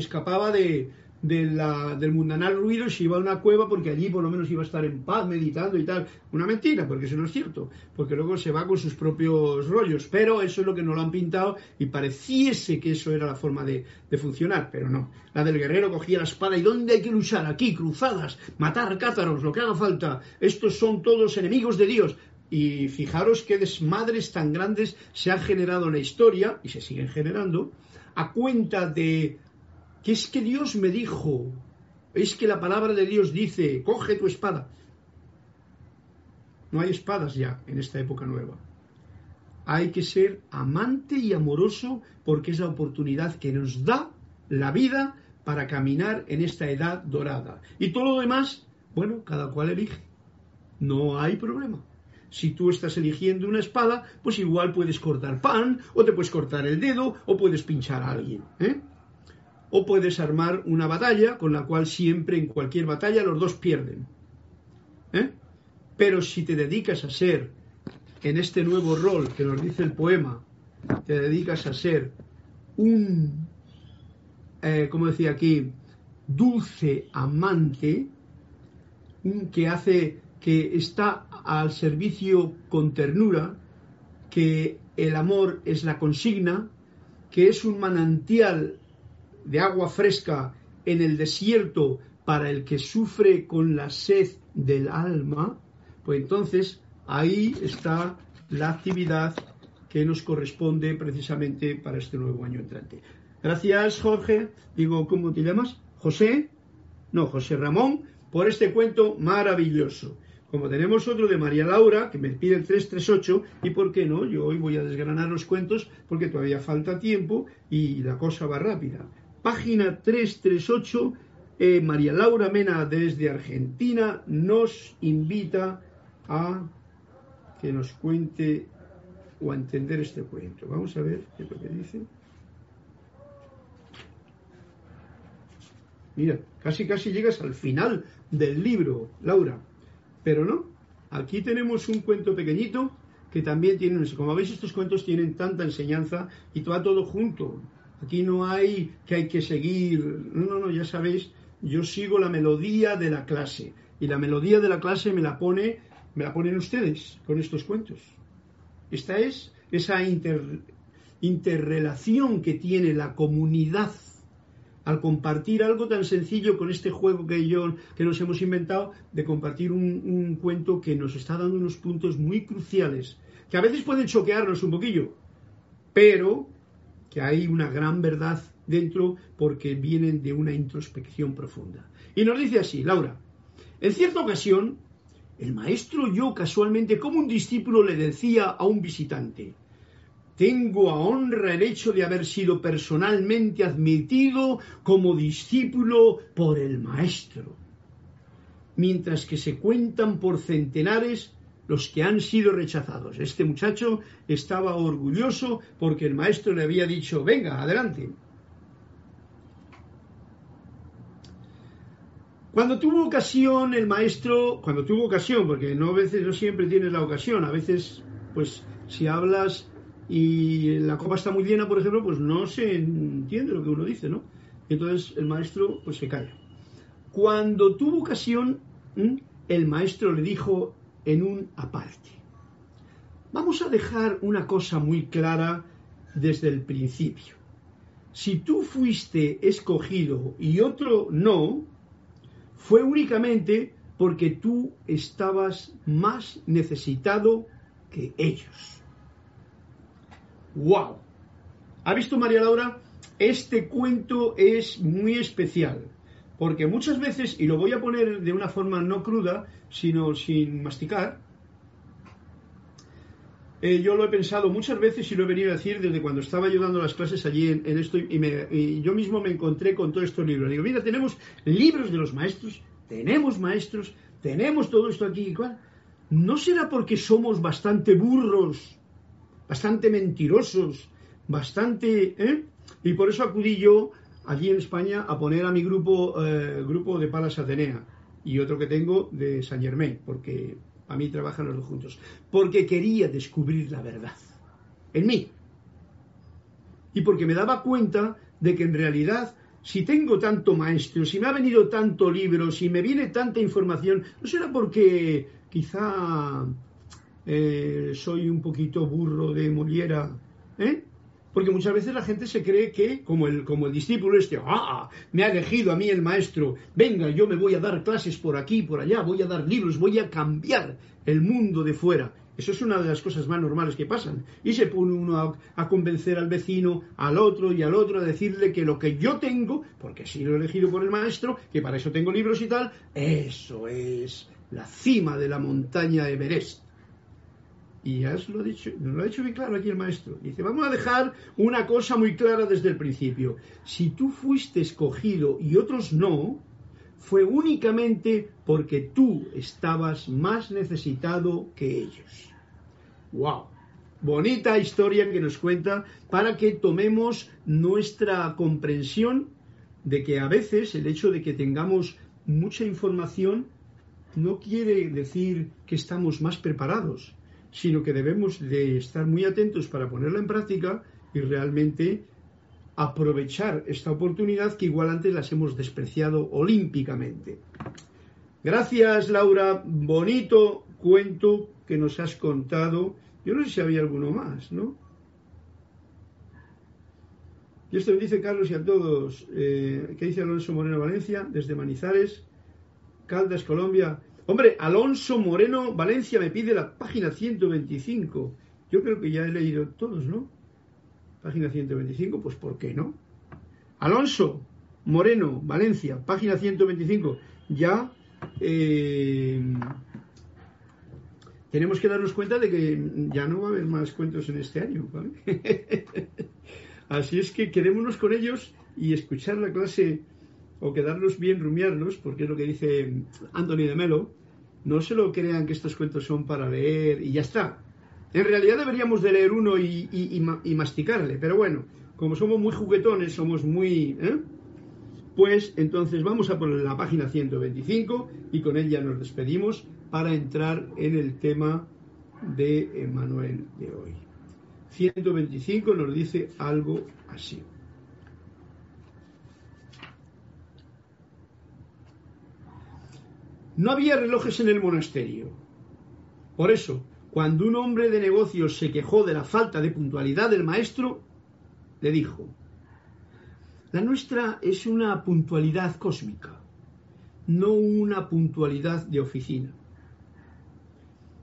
escapaba de, del mundanal ruido se iba a una cueva porque allí por lo menos iba a estar en paz, meditando y tal. Una mentira, porque eso no es cierto, porque luego se va con sus propios rollos, pero eso es lo que no lo han pintado y pareciese que eso era la forma de, de funcionar, pero no. La del guerrero cogía la espada y ¿dónde hay que luchar? Aquí, cruzadas, matar cátaros, lo que haga falta. Estos son todos enemigos de Dios. Y fijaros qué desmadres tan grandes se han generado en la historia, y se siguen generando, a cuenta de que es que Dios me dijo, es que la palabra de Dios dice, coge tu espada. No hay espadas ya en esta época nueva. Hay que ser amante y amoroso porque es la oportunidad que nos da la vida para caminar en esta edad dorada. Y todo lo demás, bueno, cada cual elige. No hay problema. Si tú estás eligiendo una espada, pues igual puedes cortar pan, o te puedes cortar el dedo, o puedes pinchar a alguien. ¿eh? O puedes armar una batalla con la cual siempre en cualquier batalla los dos pierden. ¿eh? Pero si te dedicas a ser, en este nuevo rol que nos dice el poema, te dedicas a ser un, eh, como decía aquí, dulce amante, un que hace, que está al servicio con ternura, que el amor es la consigna, que es un manantial de agua fresca en el desierto para el que sufre con la sed del alma, pues entonces ahí está la actividad que nos corresponde precisamente para este nuevo año entrante. Gracias, Jorge. Digo, ¿cómo te llamas? José. No, José Ramón, por este cuento maravilloso. como tenemos otro de María Laura, que me pide el 338, y por qué no, yo hoy voy a desgranar los cuentos porque todavía falta tiempo y la cosa va rápida. Página 338, eh, María Laura Mena desde Argentina nos invita a que nos cuente o a entender este cuento. Vamos a ver qué es lo que dice. Mira, casi casi llegas al final del libro, Laura. Pero no, aquí tenemos un cuento pequeñito que también tiene, como veis estos cuentos tienen tanta enseñanza y va todo junto. Aquí no hay que hay que seguir, no, no, ya sabéis, yo sigo la melodía de la clase y la melodía de la clase me la pone, me la ponen ustedes con estos cuentos. Esta es esa interrelación que tiene la comunidad al compartir algo tan sencillo con este juego que, yo, que nos hemos inventado, de compartir un, cuento que nos está dando unos puntos muy cruciales, que a veces pueden choquearnos un poquillo, pero que hay una gran verdad dentro porque vienen de una introspección profunda. Y nos dice así, Laura, en cierta ocasión, el maestro yo casualmente como un discípulo le decía a un visitante, tengo a honra el hecho de haber sido personalmente admitido como discípulo por el Maestro, mientras que se cuentan por centenares los que han sido rechazados. Este muchacho estaba orgulloso porque el Maestro le había dicho, venga, adelante. Cuando tuvo ocasión el maestro, cuando tuvo ocasión, porque no a veces no siempre tienes la ocasión, a veces, pues, si hablas y la copa está muy llena, por ejemplo, pues no se entiende lo que uno dice, ¿no? Entonces el maestro pues se calla. Cuando tuvo ocasión, el maestro le dijo en un aparte, vamos a dejar una cosa muy clara desde el principio. Si tú fuiste escogido y otro no, fue únicamente porque tú estabas más necesitado que ellos. ¡Wow! ¿Ha visto María Laura? Este cuento es muy especial, porque muchas veces, y lo voy a poner de una forma no cruda, sino sin masticar, eh, yo lo he pensado muchas veces y lo he venido a decir desde cuando estaba yo dando las clases allí en, esto y, yo mismo me encontré con todos estos libros. Digo, mira, tenemos libros de los maestros, tenemos maestros, tenemos todo esto aquí y. ¿No será porque somos bastante burros bastante mentirosos, bastante... ¿eh? Y por eso acudí yo allí en España a poner a mi grupo, eh, grupo de Palas Atenea y otro que tengo de San Germain, porque a mí trabajan los dos juntos, porque quería descubrir la verdad en mí. Y porque me daba cuenta de que en realidad, si tengo tanto maestro, si me ha venido tanto libro, si me viene tanta información, no será porque quizá eh, soy un poquito burro de Moliera, ¿eh? Porque muchas veces la gente se cree que, como el, como el discípulo este, ah, me ha elegido a mí el maestro, venga, yo me voy a dar clases por aquí, por allá, voy a dar libros, voy a cambiar el mundo de fuera. Eso es una de las cosas más normales que pasan. Y se pone uno a, convencer al vecino, al otro y al otro, a decirle que lo que yo tengo, porque he sido elegido por el maestro, que para eso tengo libros y tal, eso es la cima de la montaña Everest. Y ya lo, ha dicho, lo ha dicho muy claro aquí el maestro. Dice, vamos a dejar una cosa muy clara desde el principio. Si tú fuiste escogido y otros no, fue únicamente porque tú estabas más necesitado que ellos. ¡Wow! Bonita historia que nos cuenta para que tomemos nuestra comprensión de que a veces el hecho de que tengamos mucha información no quiere decir que estamos más preparados sino que debemos de estar muy atentos para ponerla en práctica y realmente aprovechar esta oportunidad que igual antes las hemos despreciado olímpicamente. Gracias Laura, bonito cuento que nos has contado. Yo no sé si había alguno más, ¿no? Y esto dice Carlos y a todos. Eh, ¿Qué dice Alonso Moreno Valencia? Desde Manizares, Caldas, Colombia. Hombre, Alonso Moreno Valencia me pide la página 125. Yo creo que ya he leído todos, ¿no? Página 125, pues ¿por qué no? Alonso Moreno Valencia, página 125. Ya, eh, tenemos que darnos cuenta de que ya no va a haber más cuentos en este año, ¿vale? Así es que quedémonos con ellos y escuchar la clase o quedarnos bien, rumiarlos, porque es lo que dice Anthony de Melo, no se lo crean que estos cuentos son para leer y ya está. En realidad deberíamos de leer uno y, masticarle, pero bueno, como somos muy juguetones, somos muy... ¿eh? Pues entonces vamos a poner la página 125 y con ella nos despedimos para entrar en el tema de Emanuel de hoy. 125 nos dice algo así. No había relojes en el monasterio. Por eso, cuando un hombre de negocios se quejó de la falta de puntualidad del maestro, le dijo, la nuestra es una puntualidad cósmica, no una puntualidad de oficina.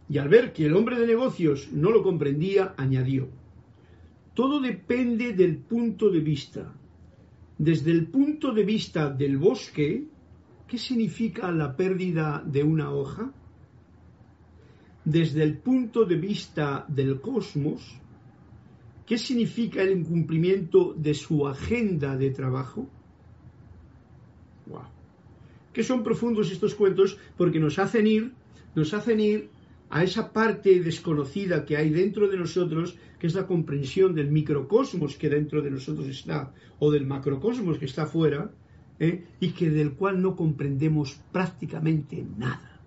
Y al ver que el hombre de negocios no lo comprendía, añadió, todo depende del punto de vista. Desde el punto de vista del bosque, ¿qué significa la pérdida de una hoja? Desde el punto de vista del cosmos, ¿qué significa el incumplimiento de su agenda de trabajo? Wow. Que son profundos estos cuentos porque nos hacen ir, nos hacen ir a esa parte desconocida que hay dentro de nosotros, que es la comprensión del microcosmos que dentro de nosotros está, o del macrocosmos que está afuera, ¿eh? y que del cual no comprendemos prácticamente nada.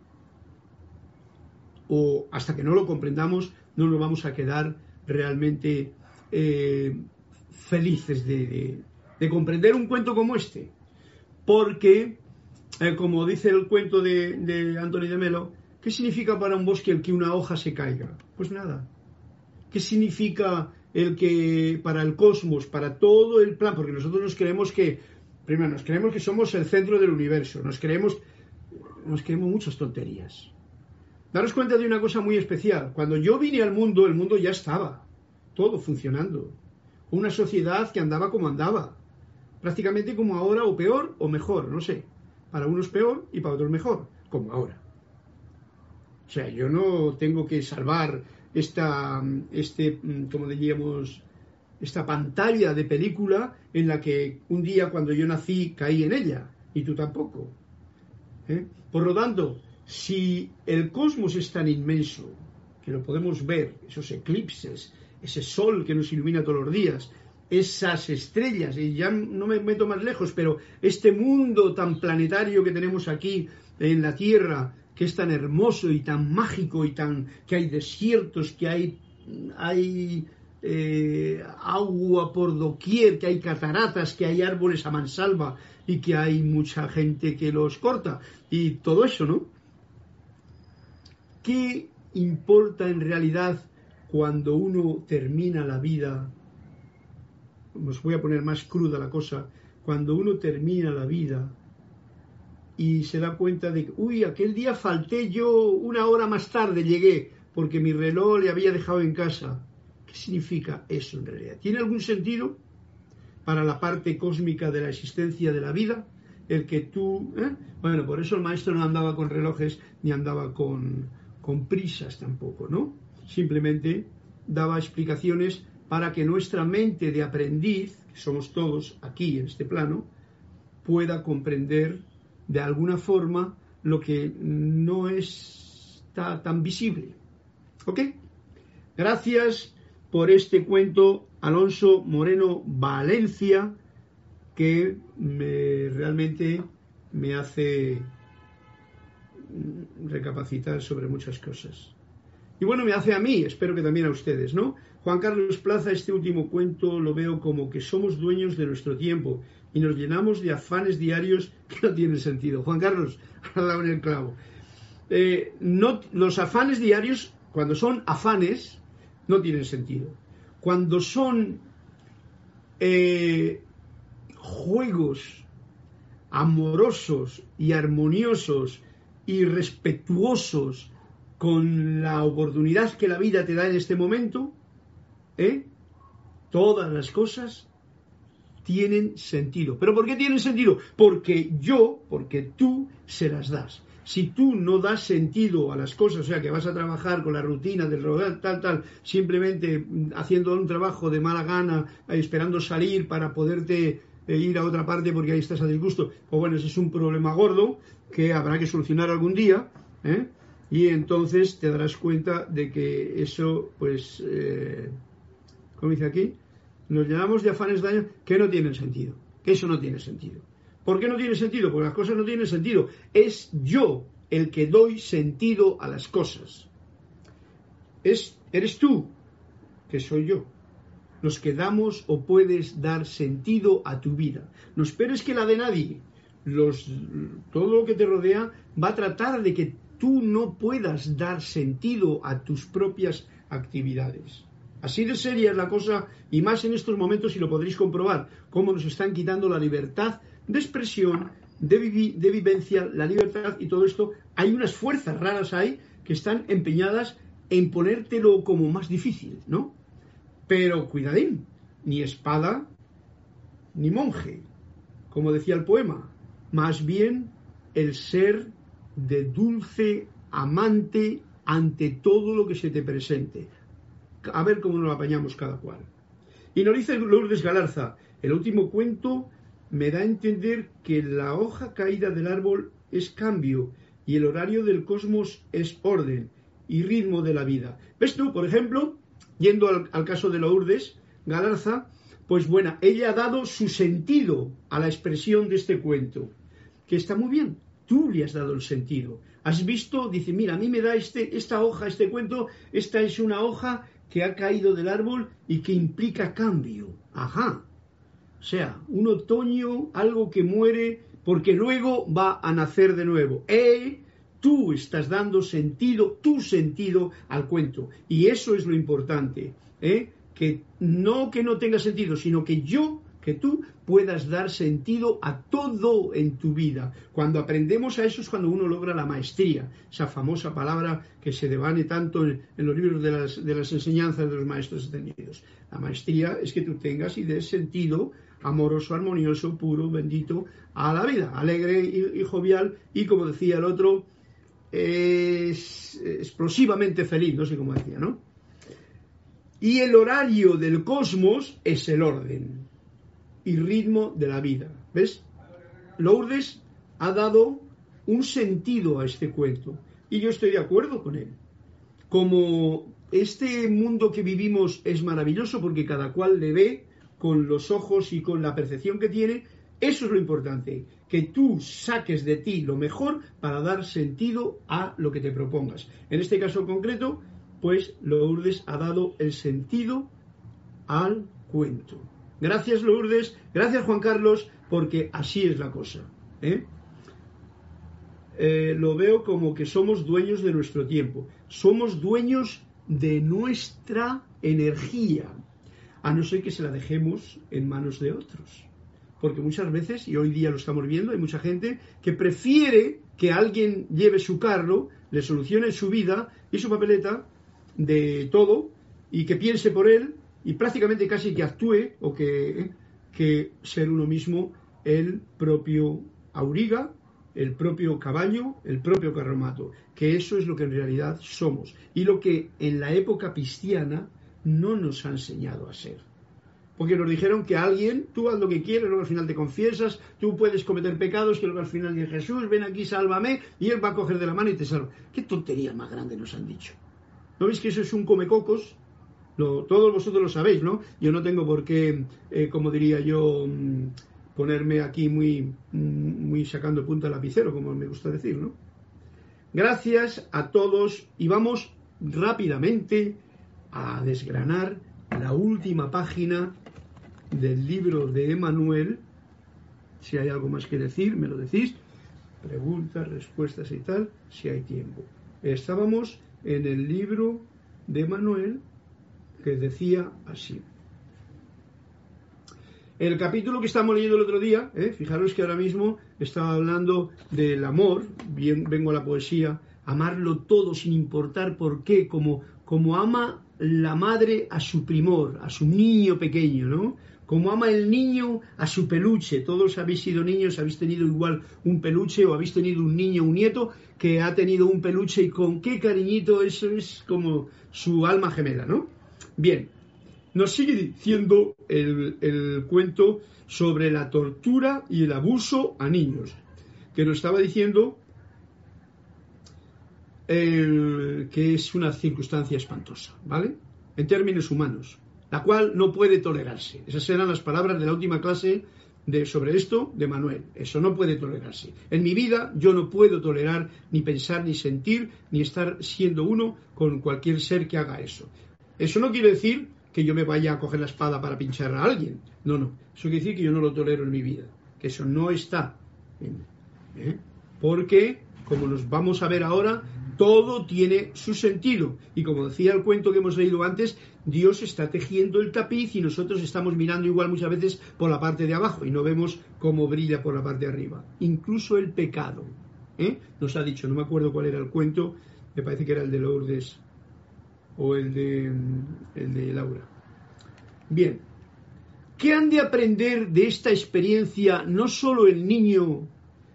O hasta que no lo comprendamos, no nos vamos a quedar realmente eh, felices de, comprender un cuento como este. Porque, eh, como dice el cuento de, de Anthony de Melo, ¿Qué significa para un bosque el que una hoja se caiga? Pues nada. ¿Qué significa el que para el cosmos, para todo el plan? Porque nosotros nos creemos que, primero, nos creemos que somos el centro del universo, nos creemos, nos creemos muchas tonterías. Daros cuenta de una cosa muy especial. Cuando yo vine al mundo, el mundo ya estaba, todo funcionando. Una sociedad que andaba como andaba. Prácticamente como ahora, o peor, o mejor, no sé. Para unos peor y para otros mejor, como ahora. O sea, yo no tengo que salvar esta, este, como diríamos, esta pantalla de película en la que un día cuando yo nací caí en ella y tú tampoco. ¿eh? Por lo tanto, si el cosmos es tan inmenso que lo podemos ver, esos eclipses, ese sol que nos ilumina todos los días, esas estrellas, y ya no me meto más lejos, pero este mundo tan planetario que tenemos aquí en la Tierra, que es tan hermoso y tan mágico y tan que hay desiertos, que hay, hay eh, agua por doquier, que hay cataratas, que hay árboles a mansalva y que hay mucha gente que los corta y todo eso, ¿no? ¿Qué importa en realidad cuando uno termina la vida? Os voy a poner más cruda la cosa. Cuando uno termina la vida, y se da cuenta de que, uy, aquel día falté yo una hora más tarde, llegué, porque mi reloj le había dejado en casa. ¿Qué significa eso en realidad? ¿Tiene algún sentido para la parte cósmica de la existencia de la vida? El que tú... ¿eh? Bueno, por eso el maestro no andaba con relojes ni andaba con, con prisas tampoco, ¿no? Simplemente daba explicaciones para que nuestra mente de aprendiz, que somos todos aquí en este plano, pueda comprender de alguna forma lo que no está tan visible. ¿Ok? Gracias por este cuento, Alonso Moreno Valencia, que me, realmente me hace recapacitar sobre muchas cosas. Y bueno, me hace a mí, espero que también a ustedes, ¿no? Juan Carlos Plaza, este último cuento lo veo como que somos dueños de nuestro tiempo y nos llenamos de afanes diarios que no tienen sentido. Juan Carlos, ha dado en el clavo. Eh, no, los afanes diarios, cuando son afanes, no tienen sentido. Cuando son eh, juegos amorosos y armoniosos y respetuosos con la oportunidad que la vida te da en este momento, ¿eh? todas las cosas tienen sentido. ¿Pero por qué tienen sentido? Porque yo, porque tú se las das. Si tú no das sentido a las cosas, o sea, que vas a trabajar con la rutina del rodar, tal, tal, simplemente haciendo un trabajo de mala gana, eh, esperando salir para poderte eh, ir a otra parte porque ahí estás a disgusto, pues bueno, ese es un problema gordo que habrá que solucionar algún día, ¿eh? y entonces te darás cuenta de que eso, pues, eh, como dice aquí, nos llenamos de afanes daños que no tienen sentido, que eso no tiene sentido. ¿Por qué no tiene sentido? Porque las cosas no tienen sentido. Es yo el que doy sentido a las cosas. Es, eres tú, que soy yo, los que damos o puedes dar sentido a tu vida. No esperes que la de nadie. Los, todo lo que te rodea va a tratar de que tú no puedas dar sentido a tus propias actividades. Así de seria es la cosa, y más en estos momentos, y lo podréis comprobar, cómo nos están quitando la libertad de expresión, de, vivencia, la libertad y todo esto. Hay unas fuerzas raras ahí que están empeñadas en ponértelo como más difícil, ¿no? Pero cuidadín, ni espada ni monje, como decía el poema, más bien el ser de dulce amante ante todo lo que se te presente. A ver cómo nos apañamos cada cual. Y nos dice Lourdes Galarza, el último cuento me da a entender que la hoja caída del árbol es cambio y el horario del cosmos es orden y ritmo de la vida. ¿Ves tú, por ejemplo, yendo al, caso de Lourdes Galarza, pues bueno, ella ha dado su sentido a la expresión de este cuento, que está muy bien, tú le has dado el sentido. Has visto, dice, mira, a mí me da este, esta hoja, este cuento, esta es una hoja que ha caído del árbol y que implica cambio. Ajá. O sea, un otoño, algo que muere porque luego va a nacer de nuevo. ¡Eh! Tú estás dando sentido, tu sentido al cuento. Y eso es lo importante. ¿eh? Que no que no tenga sentido, sino que yo que tú puedas dar sentido a todo en tu vida. Cuando aprendemos a eso es cuando uno logra la maestría, esa famosa palabra que se devane tanto en, los libros de las, enseñanzas de los maestros ascendidos. La maestría es que tú tengas y des sentido amoroso, armonioso, puro, bendito a la vida, alegre y, jovial y como decía el otro, es explosivamente feliz, no sé cómo decía, ¿no? Y el horario del cosmos es el orden y ritmo de la vida. ¿Ves? Lourdes ha dado un sentido a este cuento y yo estoy de acuerdo con él. Como este mundo que vivimos es maravilloso porque cada cual le ve con los ojos y con la percepción que tiene, eso es lo importante, que tú saques de ti lo mejor para dar sentido a lo que te propongas. En este caso concreto, pues Lourdes ha dado el sentido al cuento. Gracias Lourdes, gracias Juan Carlos, porque así es la cosa. ¿eh? Eh, lo veo como que somos dueños de nuestro tiempo, somos dueños de nuestra energía, a no ser que se la dejemos en manos de otros. Porque muchas veces, y hoy día lo estamos viendo, hay mucha gente que prefiere que alguien lleve su carro, le solucione su vida y su papeleta de todo, y que piense por él y prácticamente casi que actúe o que, que ser uno mismo el propio auriga, el propio caballo, el propio carromato, que eso es lo que en realidad somos y lo que en la época cristiana no nos ha enseñado a ser. Porque nos dijeron que alguien, tú haz lo que quieres, luego al final te confiesas, tú puedes cometer pecados, que luego al final dice Jesús, ven aquí, sálvame, y él va a coger de la mano y te salva. ¿Qué tontería más grande nos han dicho? ¿No veis que eso es un comecocos? todos vosotros lo sabéis, ¿no? Yo no tengo por qué, eh, como diría yo, mm, ponerme aquí muy, mm, muy sacando punta al lapicero, como me gusta decir, ¿no? Gracias a todos y vamos rápidamente a desgranar la última página del libro de Emanuel. Si hay algo más que decir, me lo decís. Preguntas, respuestas y tal, si hay tiempo. Estábamos en el libro de Emanuel, que decía así. El capítulo que estamos leyendo el otro día, ¿eh? fijaros que ahora mismo estaba hablando del amor, bien, vengo a la poesía, amarlo todo sin importar por qué, como, como ama la madre a su primor, a su niño pequeño, ¿no? como ama el niño a su peluche. Todos habéis sido niños, habéis tenido igual un peluche o habéis tenido un niño, un nieto que ha tenido un peluche y con qué cariñito, eso es como su alma gemela, ¿no? Bien, nos sigue diciendo el, el cuento sobre la tortura y el abuso a niños, que nos estaba diciendo que es una circunstancia espantosa, ¿vale? En términos humanos, la cual no puede tolerarse. Esas eran las palabras de la última clase de, sobre esto de Manuel. Eso no puede tolerarse. En mi vida yo no puedo tolerar ni pensar, ni sentir, ni estar siendo uno con cualquier ser que haga eso. Eso no quiere decir que yo me vaya a coger la espada para pinchar a alguien. No, no. Eso quiere decir que yo no lo tolero en mi vida. Que eso no está. ¿eh? Porque, como nos vamos a ver ahora, todo tiene su sentido. Y como decía el cuento que hemos leído antes, Dios está tejiendo el tapiz y nosotros estamos mirando igual muchas veces por la parte de abajo y no vemos cómo brilla por la parte de arriba. Incluso el pecado. ¿eh? Nos ha dicho, no me acuerdo cuál era el cuento, me parece que era el de Lourdes o el de, el de Laura. Bien, ¿qué han de aprender de esta experiencia no solo el niño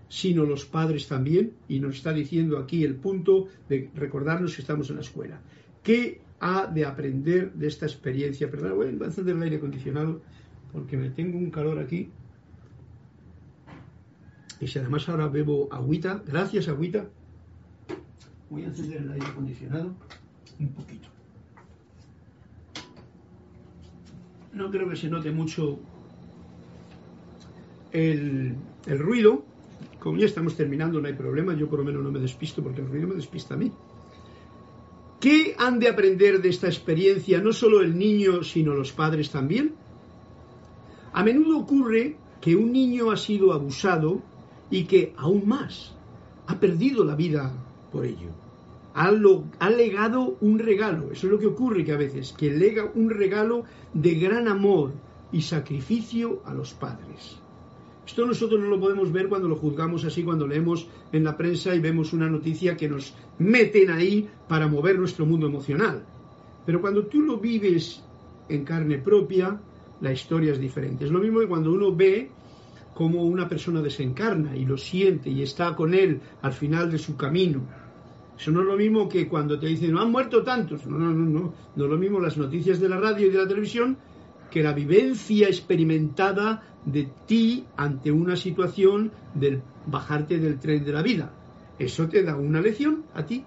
sino los padres también, y nos está diciendo aquí el punto de recordarnos que estamos en la escuela. ¿Qué ha de aprender de esta experiencia? Perdón, voy a encender el aire acondicionado porque me tengo un calor aquí. Y si además ahora bebo agüita, gracias agüita, voy a encender el aire acondicionado un poquito. No creo que se note mucho el, el ruido, ya estamos terminando, no hay problema, yo por lo menos no me despisto porque el ruido me despista a mí. ¿Qué han de aprender de esta experiencia no solo el niño, sino los padres también? A menudo ocurre que un niño ha sido abusado y que, aún más, ha perdido la vida por ello. Ha, ha, legado un regalo, eso es lo que ocurre que a veces, que lega un regalo de gran amor y sacrificio a los padres. Esto nosotros no lo podemos ver cuando lo juzgamos así, cuando leemos en la prensa y vemos una noticia que nos meten ahí para mover nuestro mundo emocional. Pero cuando tú lo vives en carne propia, la historia es diferente. Es lo mismo que cuando uno ve cómo una persona desencarna y lo siente y está con él al final de su camino. Eso no es lo mismo que cuando te dicen, han muerto tantos. No, no, no, no. No es lo mismo las noticias de la radio y de la televisión que la vivencia experimentada de ti ante una situación del bajarte del tren de la vida. Eso te da una lección a ti.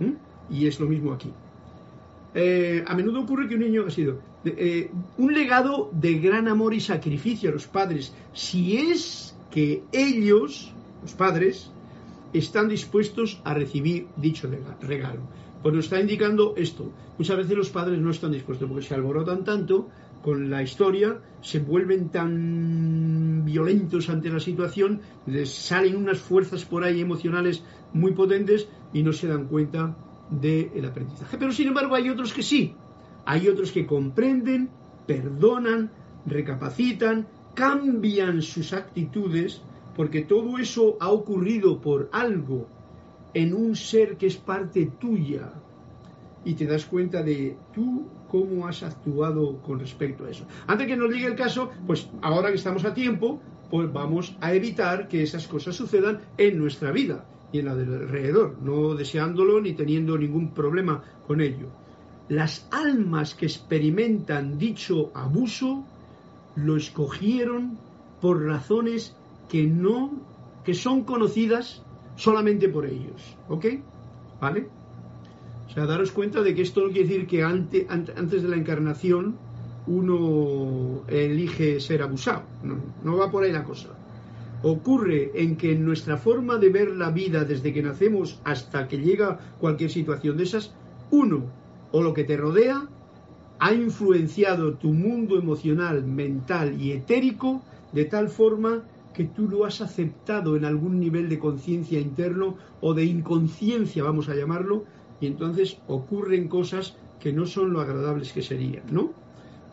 ¿Mm? Y es lo mismo aquí. Eh, a menudo ocurre que un niño ha sido eh, un legado de gran amor y sacrificio a los padres, si es que ellos, los padres, están dispuestos a recibir dicho regalo. Pues nos está indicando esto. Muchas veces los padres no están dispuestos porque se alborotan tanto con la historia, se vuelven tan violentos ante la situación, les salen unas fuerzas por ahí emocionales muy potentes y no se dan cuenta del aprendizaje. Pero sin embargo hay otros que sí, hay otros que comprenden, perdonan, recapacitan, cambian sus actitudes, porque todo eso ha ocurrido por algo en un ser que es parte tuya, y te das cuenta de tú cómo has actuado con respecto a eso. Antes que nos llegue el caso, pues ahora que estamos a tiempo, pues vamos a evitar que esas cosas sucedan en nuestra vida y en la del alrededor, no deseándolo ni teniendo ningún problema con ello. Las almas que experimentan dicho abuso lo escogieron por razones que no que son conocidas solamente por ellos, ¿ok? ¿Vale? O sea, daros cuenta de que esto no quiere decir que antes de la encarnación uno elige ser abusado. No, no va por ahí la cosa. Ocurre en que nuestra forma de ver la vida desde que nacemos hasta que llega cualquier situación de esas, uno o lo que te rodea ha influenciado tu mundo emocional, mental y etérico de tal forma que tú lo has aceptado en algún nivel de conciencia interno o de inconsciencia, vamos a llamarlo, y entonces ocurren cosas que no son lo agradables que serían, ¿no?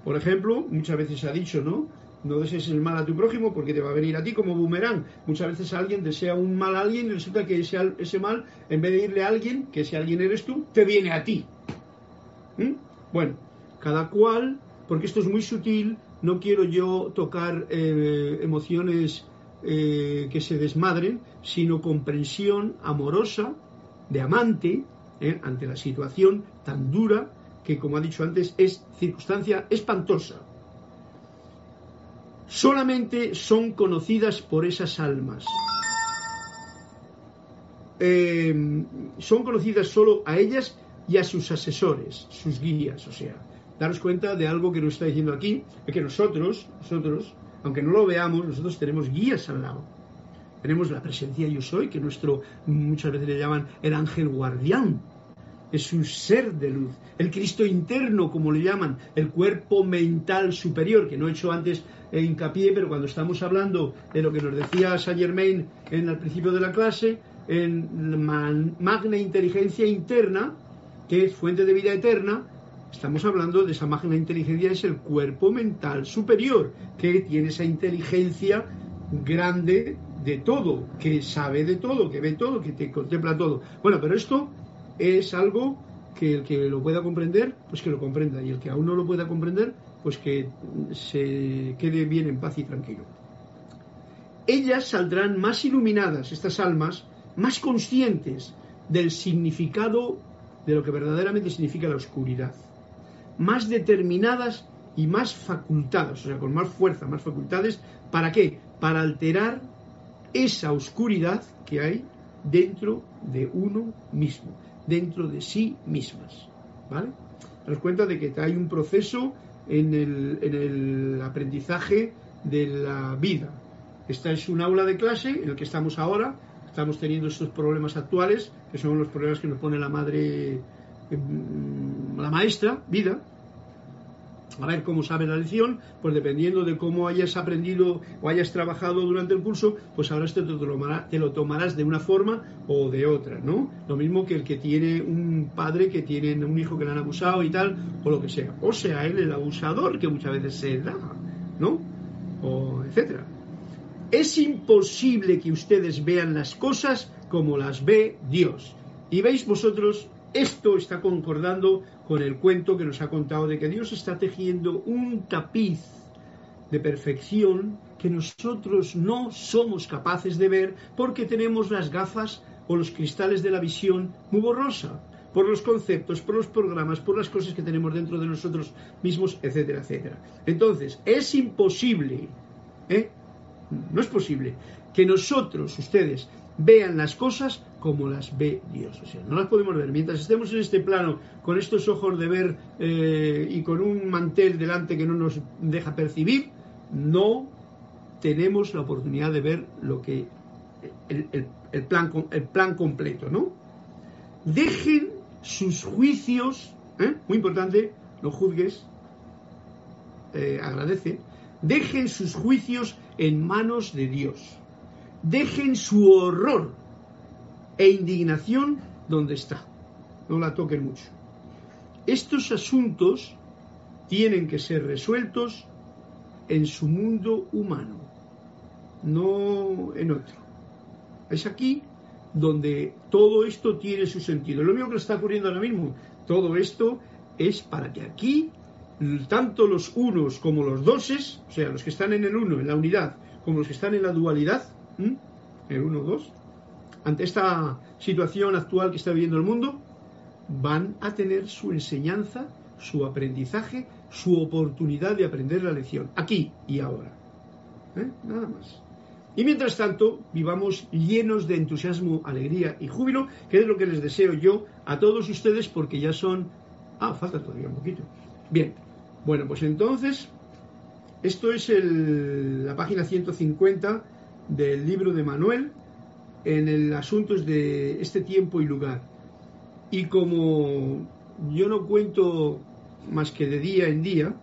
Por ejemplo, muchas veces se ha dicho, ¿no? No desees el mal a tu prójimo porque te va a venir a ti como boomerang. Muchas veces alguien desea un mal a alguien y resulta que ese, ese mal, en vez de irle a alguien, que ese alguien eres tú, te viene a ti. ¿Mm? Bueno, cada cual porque esto es muy sutil, no quiero yo tocar eh, emociones eh, que se desmadren, sino comprensión amorosa, de amante, eh, ante la situación tan dura que, como ha dicho antes, es circunstancia espantosa. Solamente son conocidas por esas almas. son conocidas solo a ellas y a sus asesores, sus guías, o sea, daros cuenta de algo que nos está diciendo aquí, que nosotros, nosotros, aunque no lo veamos, nosotros tenemos guías al lado. Tenemos la presencia yo soy, que nuestro, muchas veces le llaman el ángel guardián. Es un ser de luz. El Cristo interno, como le llaman, el cuerpo mental superior, que no he hecho antes hincapié, pero cuando estamos hablando de lo que nos decía Saint Germain en el principio de la clase, en magna inteligencia interna, que es fuente de vida eterna, estamos hablando de esa magna inteligencia, es el cuerpo mental superior, que tiene esa inteligencia grande de todo, que sabe de todo, que ve todo, que te contempla todo. Bueno, pero esto es algo que el que lo pueda comprender, pues que lo comprenda, y el que aún no lo pueda comprender, pues que se quede bien en paz y tranquilo. Ellas saldrán más iluminadas, estas almas, más conscientes del significado de lo que verdaderamente significa la oscuridad. Más determinadas y más facultadas, o sea, con más fuerza, más facultades, ¿para qué? Para alterar esa oscuridad que hay dentro de uno mismo, dentro de sí mismas. ¿Vale? Nos cuenta de que hay un proceso en el, en el aprendizaje de la vida. Esta es un aula de clase en el que estamos ahora, estamos teniendo estos problemas actuales, que son los problemas que nos pone la madre, la maestra, vida, a ver cómo sabe la lección, pues dependiendo de cómo hayas aprendido o hayas trabajado durante el curso, pues ahora te, te, lo tomarás de una forma o de otra, ¿no? Lo mismo que el que tiene un padre que tiene un hijo que le han abusado y tal, o lo que sea. O sea, él el abusador que muchas veces se da, ¿no? O etcétera. Es imposible que ustedes vean las cosas como las ve Dios. Y veis vosotros, esto está concordando con el cuento que nos ha contado de que Dios está tejiendo un tapiz de perfección que nosotros no somos capaces de ver porque tenemos las gafas o los cristales de la visión muy borrosa por los conceptos, por los programas, por las cosas que tenemos dentro de nosotros mismos, etcétera, etcétera. Entonces, es imposible ¿eh? No es posible que nosotros, ustedes, vean las cosas como las ve Dios. O sea, no las podemos ver. Mientras estemos en este plano, con estos ojos de ver eh, y con un mantel delante que no nos deja percibir, no tenemos la oportunidad de ver lo que el, plan, el plan completo, ¿no? Dejen sus juicios, ¿eh? muy importante, no juzgues, eh, agradece, dejen sus juicios en manos de Dios. Dejen su horror e indignación donde está. No la toquen mucho. Estos asuntos tienen que ser resueltos en su mundo humano, no en otro. Es aquí donde todo esto tiene su sentido. Lo mismo que está ocurriendo ahora mismo, todo esto es para que aquí tanto los unos como los doses, o sea, los que están en el uno, en la unidad, como los que están en la dualidad, el uno, dos, ante esta situación actual que está viviendo el mundo, van a tener su enseñanza, su aprendizaje, su oportunidad de aprender la lección, aquí y ahora. ¿Eh? Nada más. Y mientras tanto, vivamos llenos de entusiasmo, alegría y júbilo, que es lo que les deseo yo a todos ustedes, porque ya son. Ah, falta todavía un poquito. Bien, bueno, pues entonces, esto es la página 150 del libro de Manuel en el asuntos de este tiempo y lugar. Y como yo no cuento más que de día en día,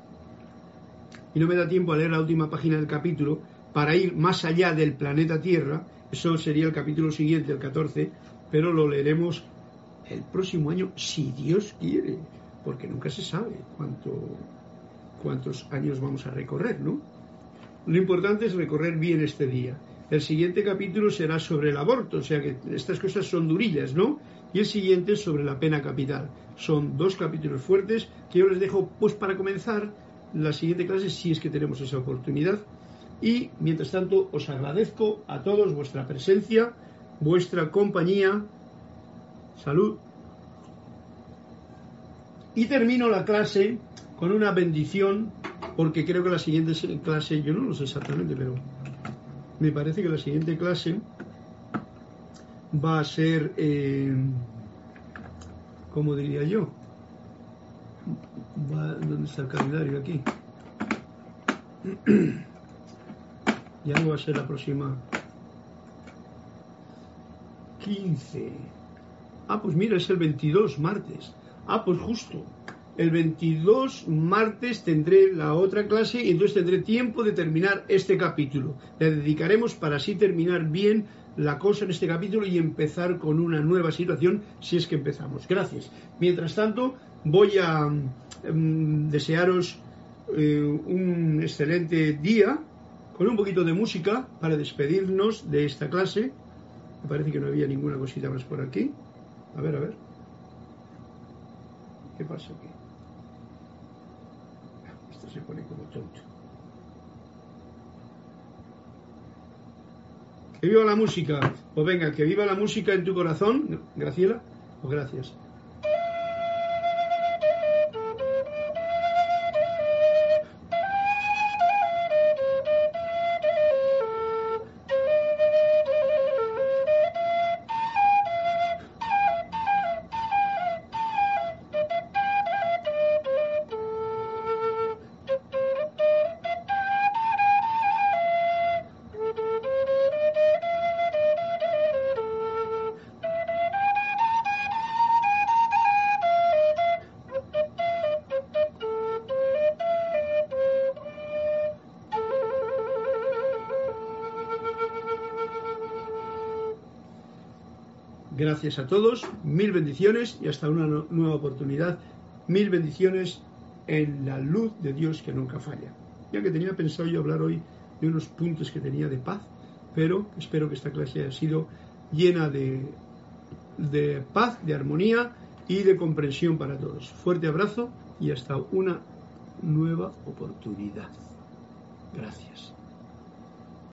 y no me da tiempo a leer la última página del capítulo, para ir más allá del planeta Tierra, eso sería el capítulo siguiente, el 14, pero lo leeremos el próximo año, si Dios quiere, porque nunca se sabe cuánto, cuántos años vamos a recorrer, ¿no? Lo importante es recorrer bien este día. El siguiente capítulo será sobre el aborto, o sea que estas cosas son durillas, ¿no? Y el siguiente sobre la pena capital. Son dos capítulos fuertes que yo les dejo, pues para comenzar, la siguiente clase si es que tenemos esa oportunidad. Y mientras tanto os agradezco a todos vuestra presencia, vuestra compañía. Salud. Y termino la clase con una bendición, porque creo que la siguiente clase, yo no lo sé exactamente, pero me parece que la siguiente clase va a ser, eh, ¿cómo diría yo? ¿Dónde está el calendario aquí? ya no va a ser la próxima 15. Ah, pues mira, es el 22, martes. Ah, pues justo. El 22 martes tendré la otra clase y entonces tendré tiempo de terminar este capítulo. Le dedicaremos para así terminar bien la cosa en este capítulo y empezar con una nueva situación si es que empezamos. Gracias. Mientras tanto, voy a em, desearos eh, un excelente día con un poquito de música para despedirnos de esta clase. Me parece que no había ninguna cosita más por aquí. A ver, a ver. ¿Qué pasa aquí? Se pone como. Que viva la música. Pues venga, que viva la música en tu corazón, Graciela. Pues gracias. Gracias a todos, mil bendiciones y hasta una nueva oportunidad. Mil bendiciones en la luz de Dios que nunca falla. Ya que tenía pensado yo hablar hoy de unos puntos que tenía de paz, pero espero que esta clase haya sido llena de, de paz, de armonía y de comprensión para todos. Fuerte abrazo y hasta una nueva oportunidad. Gracias.